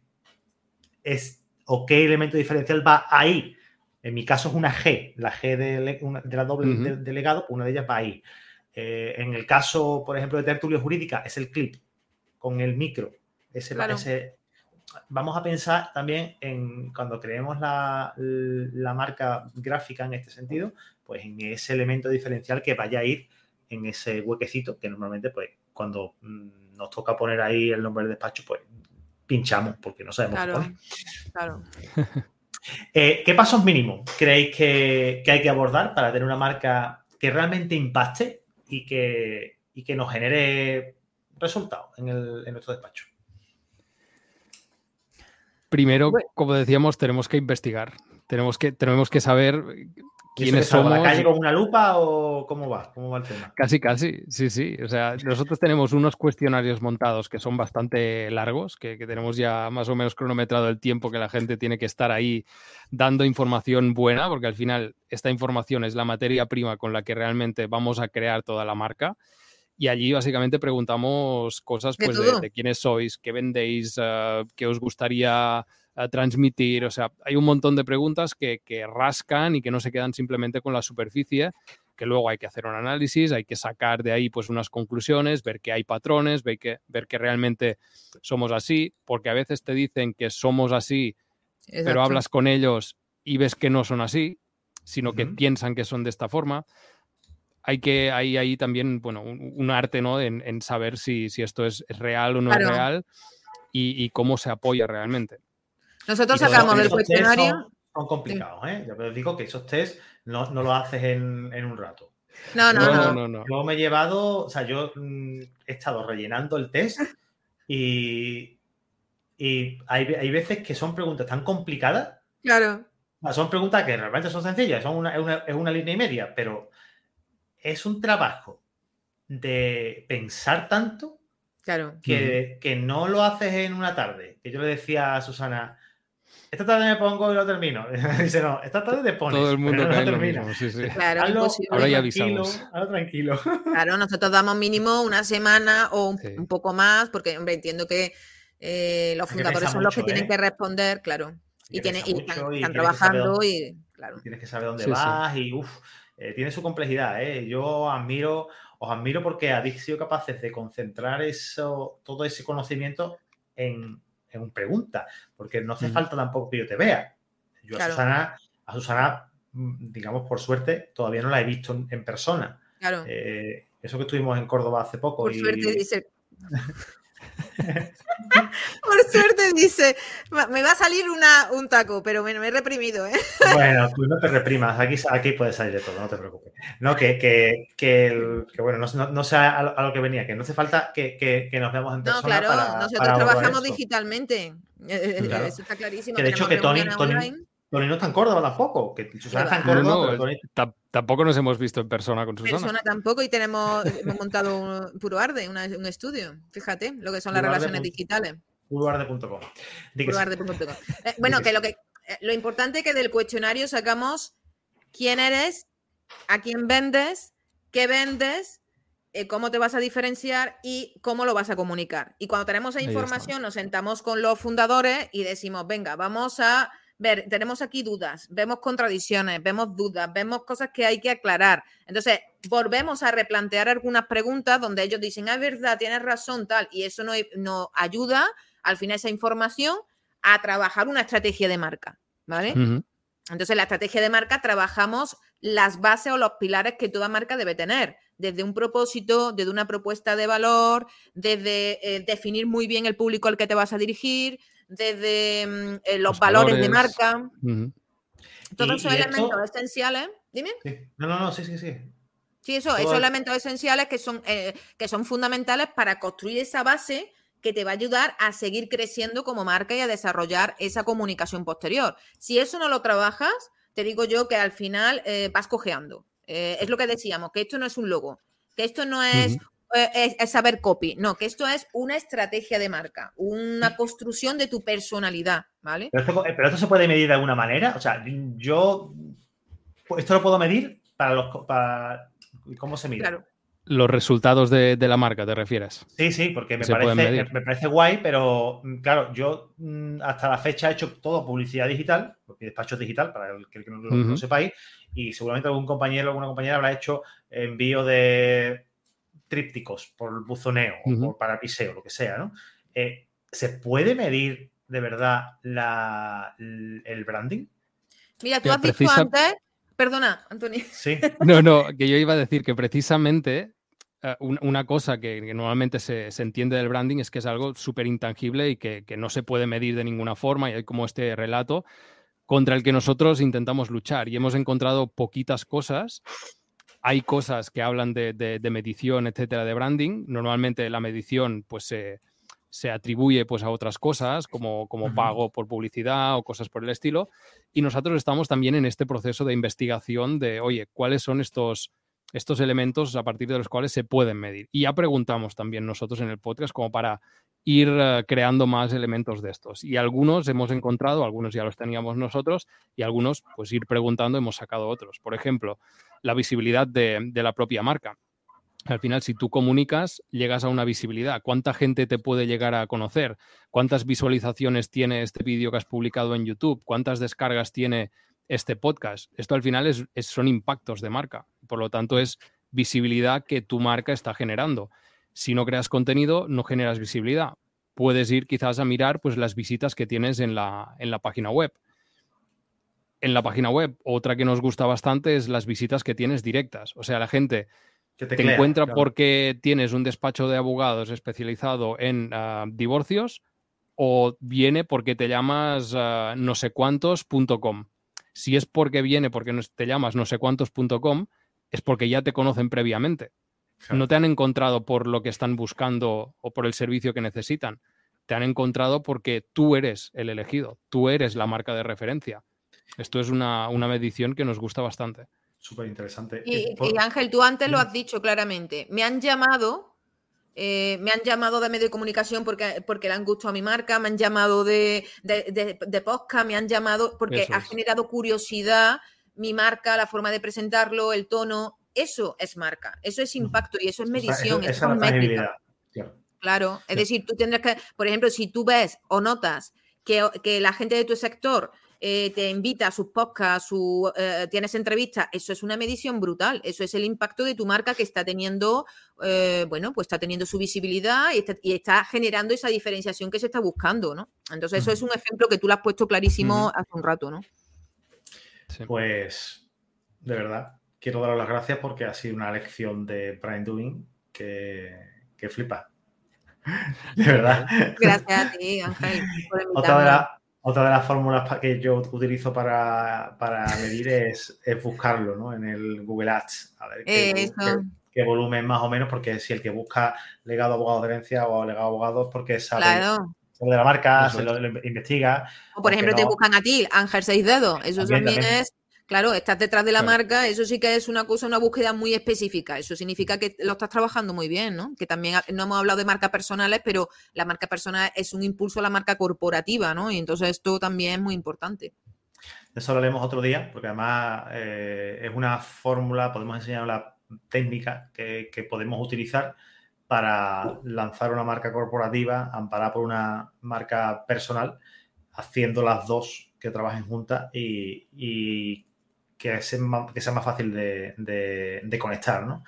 es, o qué elemento diferencial va ahí en mi caso es una G, la G de, la doble delegado, pues una de ellas va ahí. Eh, en el caso, por ejemplo, de tertulia jurídica, es el clip con el micro. Ese, ese, vamos a pensar también en cuando creemos la, marca gráfica en este sentido, pues en ese elemento diferencial que vaya a ir en ese huequecito que normalmente, pues, cuando mm, nos toca poner ahí el nombre del despacho, pues pinchamos porque no sabemos claro, Claro. Eh, ¿Qué pasos mínimos creéis que, hay que abordar para tener una marca que realmente impacte y que, que nos genere resultados en, en nuestro despacho? Primero, como decíamos, tenemos que investigar. Tenemos que, tenemos que saber ¿Quiénes somos? ¿La calle con una lupa o cómo va? ¿Cómo va el tema? Casi, casi, sí, sí. O sea, nosotros tenemos unos cuestionarios montados que son bastante largos, que, tenemos ya más o menos cronometrado el tiempo que la gente tiene que estar ahí dando información buena, porque al final esta información es la materia prima con la que realmente vamos a crear toda la marca. Y allí básicamente preguntamos cosas pues, de, quiénes sois, qué vendéis, uh, qué os gustaría a transmitir. O sea, hay un montón de preguntas que, rascan y que no se quedan simplemente con la superficie, que luego hay que hacer un análisis, hay que sacar de ahí pues unas conclusiones, ver que hay patrones, ver que, ver que realmente somos así, porque a veces te dicen que somos así, pero hablas con ellos y ves que no son así, sino que piensan que son de esta forma. Hay que, hay ahí también, bueno, un, arte, ¿no? En, saber si, esto es, real o no es real y, y cómo se apoya realmente. Nosotros sacamos del cuestionario. Son, complicados, ¿eh? Yo te digo que esos test no, no los haces en, un rato. No, no, no, no, Yo me he llevado, o sea, yo mm, he estado rellenando el test y, y hay, hay veces que son preguntas tan complicadas. Claro. Son preguntas que realmente son sencillas, son una, es, una, es una línea y media, pero es un trabajo de pensar tanto claro. que, que, no lo haces en una tarde. Que yo le decía a Susana, esta tarde me pongo y lo termino. Dice, no, esta tarde te pones. Todo el mundo cae lo mismo, sí, sí. Claro, Ahora ya avisamos. Tranquilo, tranquilo. Claro, nosotros damos mínimo una semana o un, poco más, porque, hombre, entiendo que eh, los fundadores son los que tienen ¿eh? que responder, claro. Y, tiene, y están, trabajando y, claro. Tienes que saber dónde vas y, uff, eh, tiene su complejidad, ¿eh? Yo admiro, os admiro porque habéis sido capaces de concentrar eso, todo ese conocimiento en, en pregunta, porque no hace falta tampoco que yo te vea. Yo a Susana, a Susana, mm, digamos, por suerte, todavía no la he visto en, persona. Claro. Eh, eso que estuvimos en Córdoba hace poco. Por suerte, dice. Por suerte dice, me va a salir una, un taco, pero me, me he reprimido. ¿eh? Bueno, tú no te reprimas, aquí, aquí puede salir de todo, no te preocupes. No, que, que, que, bueno, no, no, sé a, lo que venía, que no hace falta que, que nos veamos en persona. No, claro, nosotros trabajamos digitalmente. Eh, eh, eso está clarísimo. Que de hecho que Tony, Tony no está en Córdoba tampoco, que Susana está en Córdoba. No, Tampoco nos hemos visto en persona con Susana. Persona tampoco y tenemos hemos montado un Puro Arde, un estudio. Fíjate lo que son las relaciones digitales. Puroarde.com. Puroarde.com. Eh, bueno, que lo que eh, lo importante es que del cuestionario sacamos quién eres, a quién vendes, qué vendes, eh, cómo te vas a diferenciar y cómo lo vas a comunicar. Y cuando tenemos esa información, nos sentamos con los fundadores y decimos, venga, vamos a ver, tenemos aquí dudas, vemos contradicciones, vemos dudas, vemos cosas que hay que aclarar. Entonces, volvemos a replantear algunas preguntas donde ellos dicen, ah, es verdad, tienes razón, tal, y eso nos no ayuda, al final, esa información a trabajar una estrategia de marca, ¿vale? Entonces, la estrategia de marca trabajamos las bases o los pilares que toda marca debe tener, desde un propósito, desde una propuesta de valor, desde eh, definir muy bien el público al que te vas a dirigir, desde mm, eh, los, valores, de marca. Todos esos elementos esenciales. Dime. No, no, no, sí, sí, sí. Sí, eso, esos elementos esenciales que son, eh, que son fundamentales para construir esa base que te va a ayudar a seguir creciendo como marca y a desarrollar esa comunicación posterior. Si eso no lo trabajas, te digo yo que al final eh, vas cojeando. es lo que decíamos, que esto no es un logo, que esto no es eh, es, saber copy, no, que esto es una estrategia de marca, una construcción de tu personalidad, ¿vale? Pero esto, se puede medir de alguna manera, o sea, yo, esto lo puedo medir para los, para, ¿cómo se mide? Claro. Los resultados de, la marca, ¿te refieres? Sí, sí, porque me parece, me parece guay, pero mm, claro, yo mm, hasta la fecha he hecho todo publicidad digital, porque despacho digital, para el que no lo sepáis, y seguramente algún compañero o alguna compañera habrá hecho envío de trípticos por buzoneo o por parapiseo, lo que sea, ¿no? Eh, ¿Se puede medir de verdad la, el branding? Mira, tú has dicho antes, perdona, Antonio. Sí. No, no, que yo iba a decir que precisamente eh, una cosa que, normalmente se, entiende del branding es que es algo súper intangible y que, que, no se puede medir de ninguna forma y hay como este relato contra el que nosotros intentamos luchar y hemos encontrado poquitas cosas hay cosas que hablan de, medición, etcétera, de branding. Normalmente la medición pues, se, atribuye pues, a otras cosas, como, como pago por publicidad o cosas por el estilo. Y nosotros estamos también en este proceso de investigación de, oye, ¿cuáles son estos, estos elementos a partir de los cuales se pueden medir? Y ya preguntamos también nosotros en el podcast como para ir eh, creando más elementos de estos. Y algunos hemos encontrado, algunos ya los teníamos nosotros, y algunos, pues ir preguntando, hemos sacado otros. Por ejemplo, la visibilidad de, la propia marca. Al final, si tú comunicas, llegas a una visibilidad. ¿Cuánta gente te puede llegar a conocer? ¿Cuántas visualizaciones tiene este vídeo que has publicado en YouTube? ¿Cuántas descargas tiene este podcast? Esto al final es, son impactos de marca. Por lo tanto, es visibilidad que tu marca está generando. Si no creas contenido, no generas visibilidad. Puedes ir quizás a mirar pues, las visitas que tienes en la, en la página web en la página web. Otra que nos gusta bastante es las visitas que tienes directas. O sea, la gente te, encuentra porque tienes un despacho de abogados especializado en ah, divorcios o viene porque te llamas uh, no sé cuántos.com. Si es porque viene porque te llamas no sé cuántos.com, es porque ya te conocen previamente. No te han encontrado por lo que están buscando o por el servicio que necesitan. Te han encontrado porque tú eres el elegido, tú eres la marca de referencia. Esto es una, medición que nos gusta bastante. Súper interesante. Y, Ángel, tú antes lo has dicho claramente. Me han llamado, eh, me han llamado de medio de comunicación porque, porque le han gustado a mi marca, me han llamado de, de, podcast, me han llamado porque ha generado curiosidad mi marca, la forma de presentarlo, el tono. Eso es marca, eso es impacto y eso es medición, eso, es métrica. Claro, es decir, tú tendrás que, por ejemplo, si tú ves o notas que, que la gente de tu sector eh, te invita a sus podcasts, su, eh, tienes entrevistas, eso es una medición brutal. Eso es el impacto de tu marca que está teniendo, eh, bueno, pues está teniendo su visibilidad y está, generando esa diferenciación que se está buscando, ¿no? Entonces, eso es un ejemplo que tú lo has puesto clarísimo hace un rato, ¿no? Pues, de verdad, quiero dar las gracias porque ha sido una lección de Brian Doing que, que flipa. De verdad. Gracias a ti, Ángel. Otra otra de las fórmulas que yo utilizo para, medir es, buscarlo ¿no? en el Google Ads. A ver qué, volumen más o menos, porque si el que busca legado abogado de herencia o legado abogado es porque sabe, de la marca, se lo, investiga. O por ejemplo, te buscan a ti, Ángel Seis Dedos. Eso también, es Claro, estás detrás de la marca, eso sí que es una cosa, una búsqueda muy específica. Eso significa que lo estás trabajando muy bien, ¿no? Que también no hemos hablado de marcas personales, pero la marca personal es un impulso a la marca corporativa, ¿no? Y entonces esto también es muy importante. Eso lo haremos otro día, porque además eh, es una fórmula, podemos enseñar la técnica que, que podemos utilizar para lanzar una marca corporativa amparada por una marca personal, haciendo las dos que trabajen juntas y, y que sea más, que sea más fácil de, conectar, ¿no?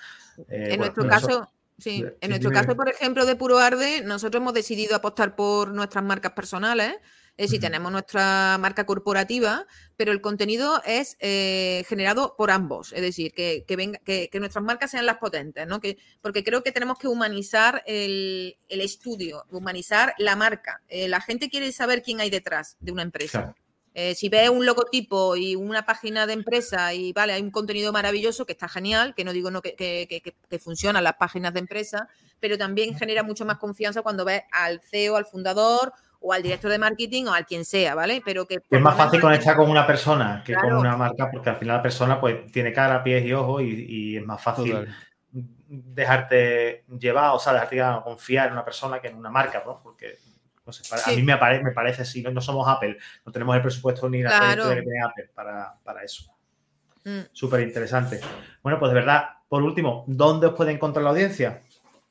Eh, en nuestro caso... Sí, en nuestro caso, por ejemplo, de Puro Arde, nosotros hemos decidido apostar por nuestras marcas personales. Es decir, tenemos nuestra marca corporativa, pero el contenido es eh, generado por ambos. Es decir, que, venga, que, nuestras marcas sean las potentes, ¿no? Que, porque creo que tenemos que humanizar el, estudio, humanizar la marca. Eh, la gente quiere saber quién hay detrás de una empresa. Eh, si ves un logotipo y una página de empresa y vale, hay un contenido maravilloso que está genial, que no digo no, que, que, funcionan las páginas de empresa, pero también genera mucho más confianza cuando ves al CEO, al fundador o al director de marketing o al quien sea, ¿vale? Pero que es más fácil conectar con una persona que con una marca, porque al final la persona pues tiene cara, pies y ojos y, es más fácil dejarte llevar, o sea, dejarte confiar en una persona que en una marca, ¿no? Porque a mí me, me parece así, no, somos Apple, no tenemos el presupuesto ni la claro. de Apple para, eso. Mm. Súper interesante. Bueno, pues de verdad, por último, ¿dónde os puede encontrar la audiencia?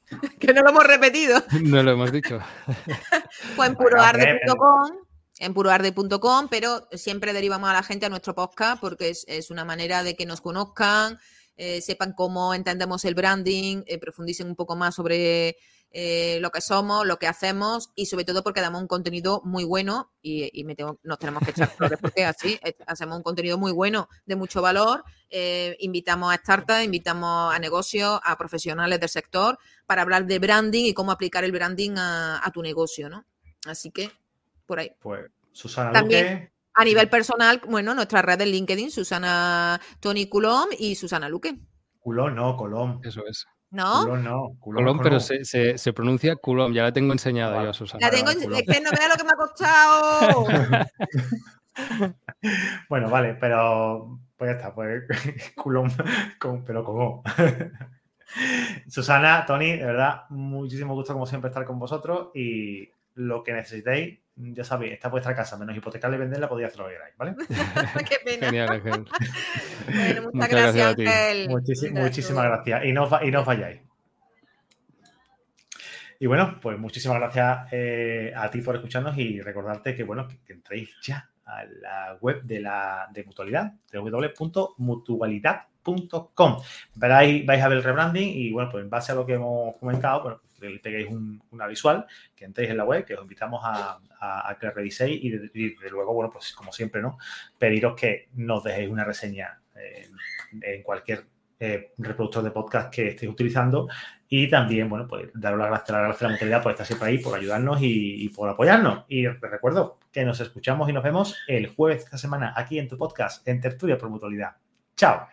que no lo hemos repetido. No lo hemos dicho. pues en puroarde.com, en puroarde.com, pero siempre derivamos a la gente a nuestro podcast porque es, una manera de que nos conozcan, eh, sepan cómo entendemos el branding, eh, profundicen un poco más sobre eh, lo que somos, lo que hacemos y sobre todo porque damos un contenido muy bueno y, nos tenemos que echar flores porque así eh, hacemos un contenido muy bueno de mucho valor. Eh, invitamos a startups, invitamos a negocios, a profesionales del sector para hablar de branding y cómo aplicar el branding a, tu negocio, ¿no? Así que por ahí. Pues Susana También, A nivel personal, bueno, nuestra red de LinkedIn, Susana Tony Culom y Susana Luque. Culón, no, Colom. Eso es. ¿No? Culón no. Culón, pero se, se, pronuncia culón. Ya la tengo enseñada yo a Susana. La tengo, es que no vea lo que me ha costado. bueno, vale, pero pues ya está, pues culón, pero como. Susana, Tony, de verdad, muchísimo gusto como siempre estar con vosotros y lo que necesitéis, ya sabéis, está vuestra casa, menos hipotecarla y venderla, podéis hacer lo que queráis, ¿vale? Qué pena. Genial, Ángel. bueno, muchas, gracias, Ángel. muchísimas gracias. Y no, y no falláis. Y bueno, pues muchísimas gracias eh, a ti por escucharnos y recordarte que, bueno, que, entréis ya a la web de la de Mutualidad, www.mutualidad.com. Veráis, vais a ver el rebranding y, bueno, pues en base a lo que hemos comentado, bueno, que peguéis una visual, que entréis en la web, que os invitamos a, que reviséis y, de, luego, bueno, pues como siempre, ¿no? Pediros que nos dejéis una reseña en, cualquier eh, reproductor de podcast que estéis utilizando y también, bueno, pues daros las gracias, la gracia a la mutualidad por estar siempre ahí, por ayudarnos y, por apoyarnos. Y recuerdo que nos escuchamos y nos vemos el jueves de esta semana aquí en tu podcast, en Tertulia por Mutualidad. Chao.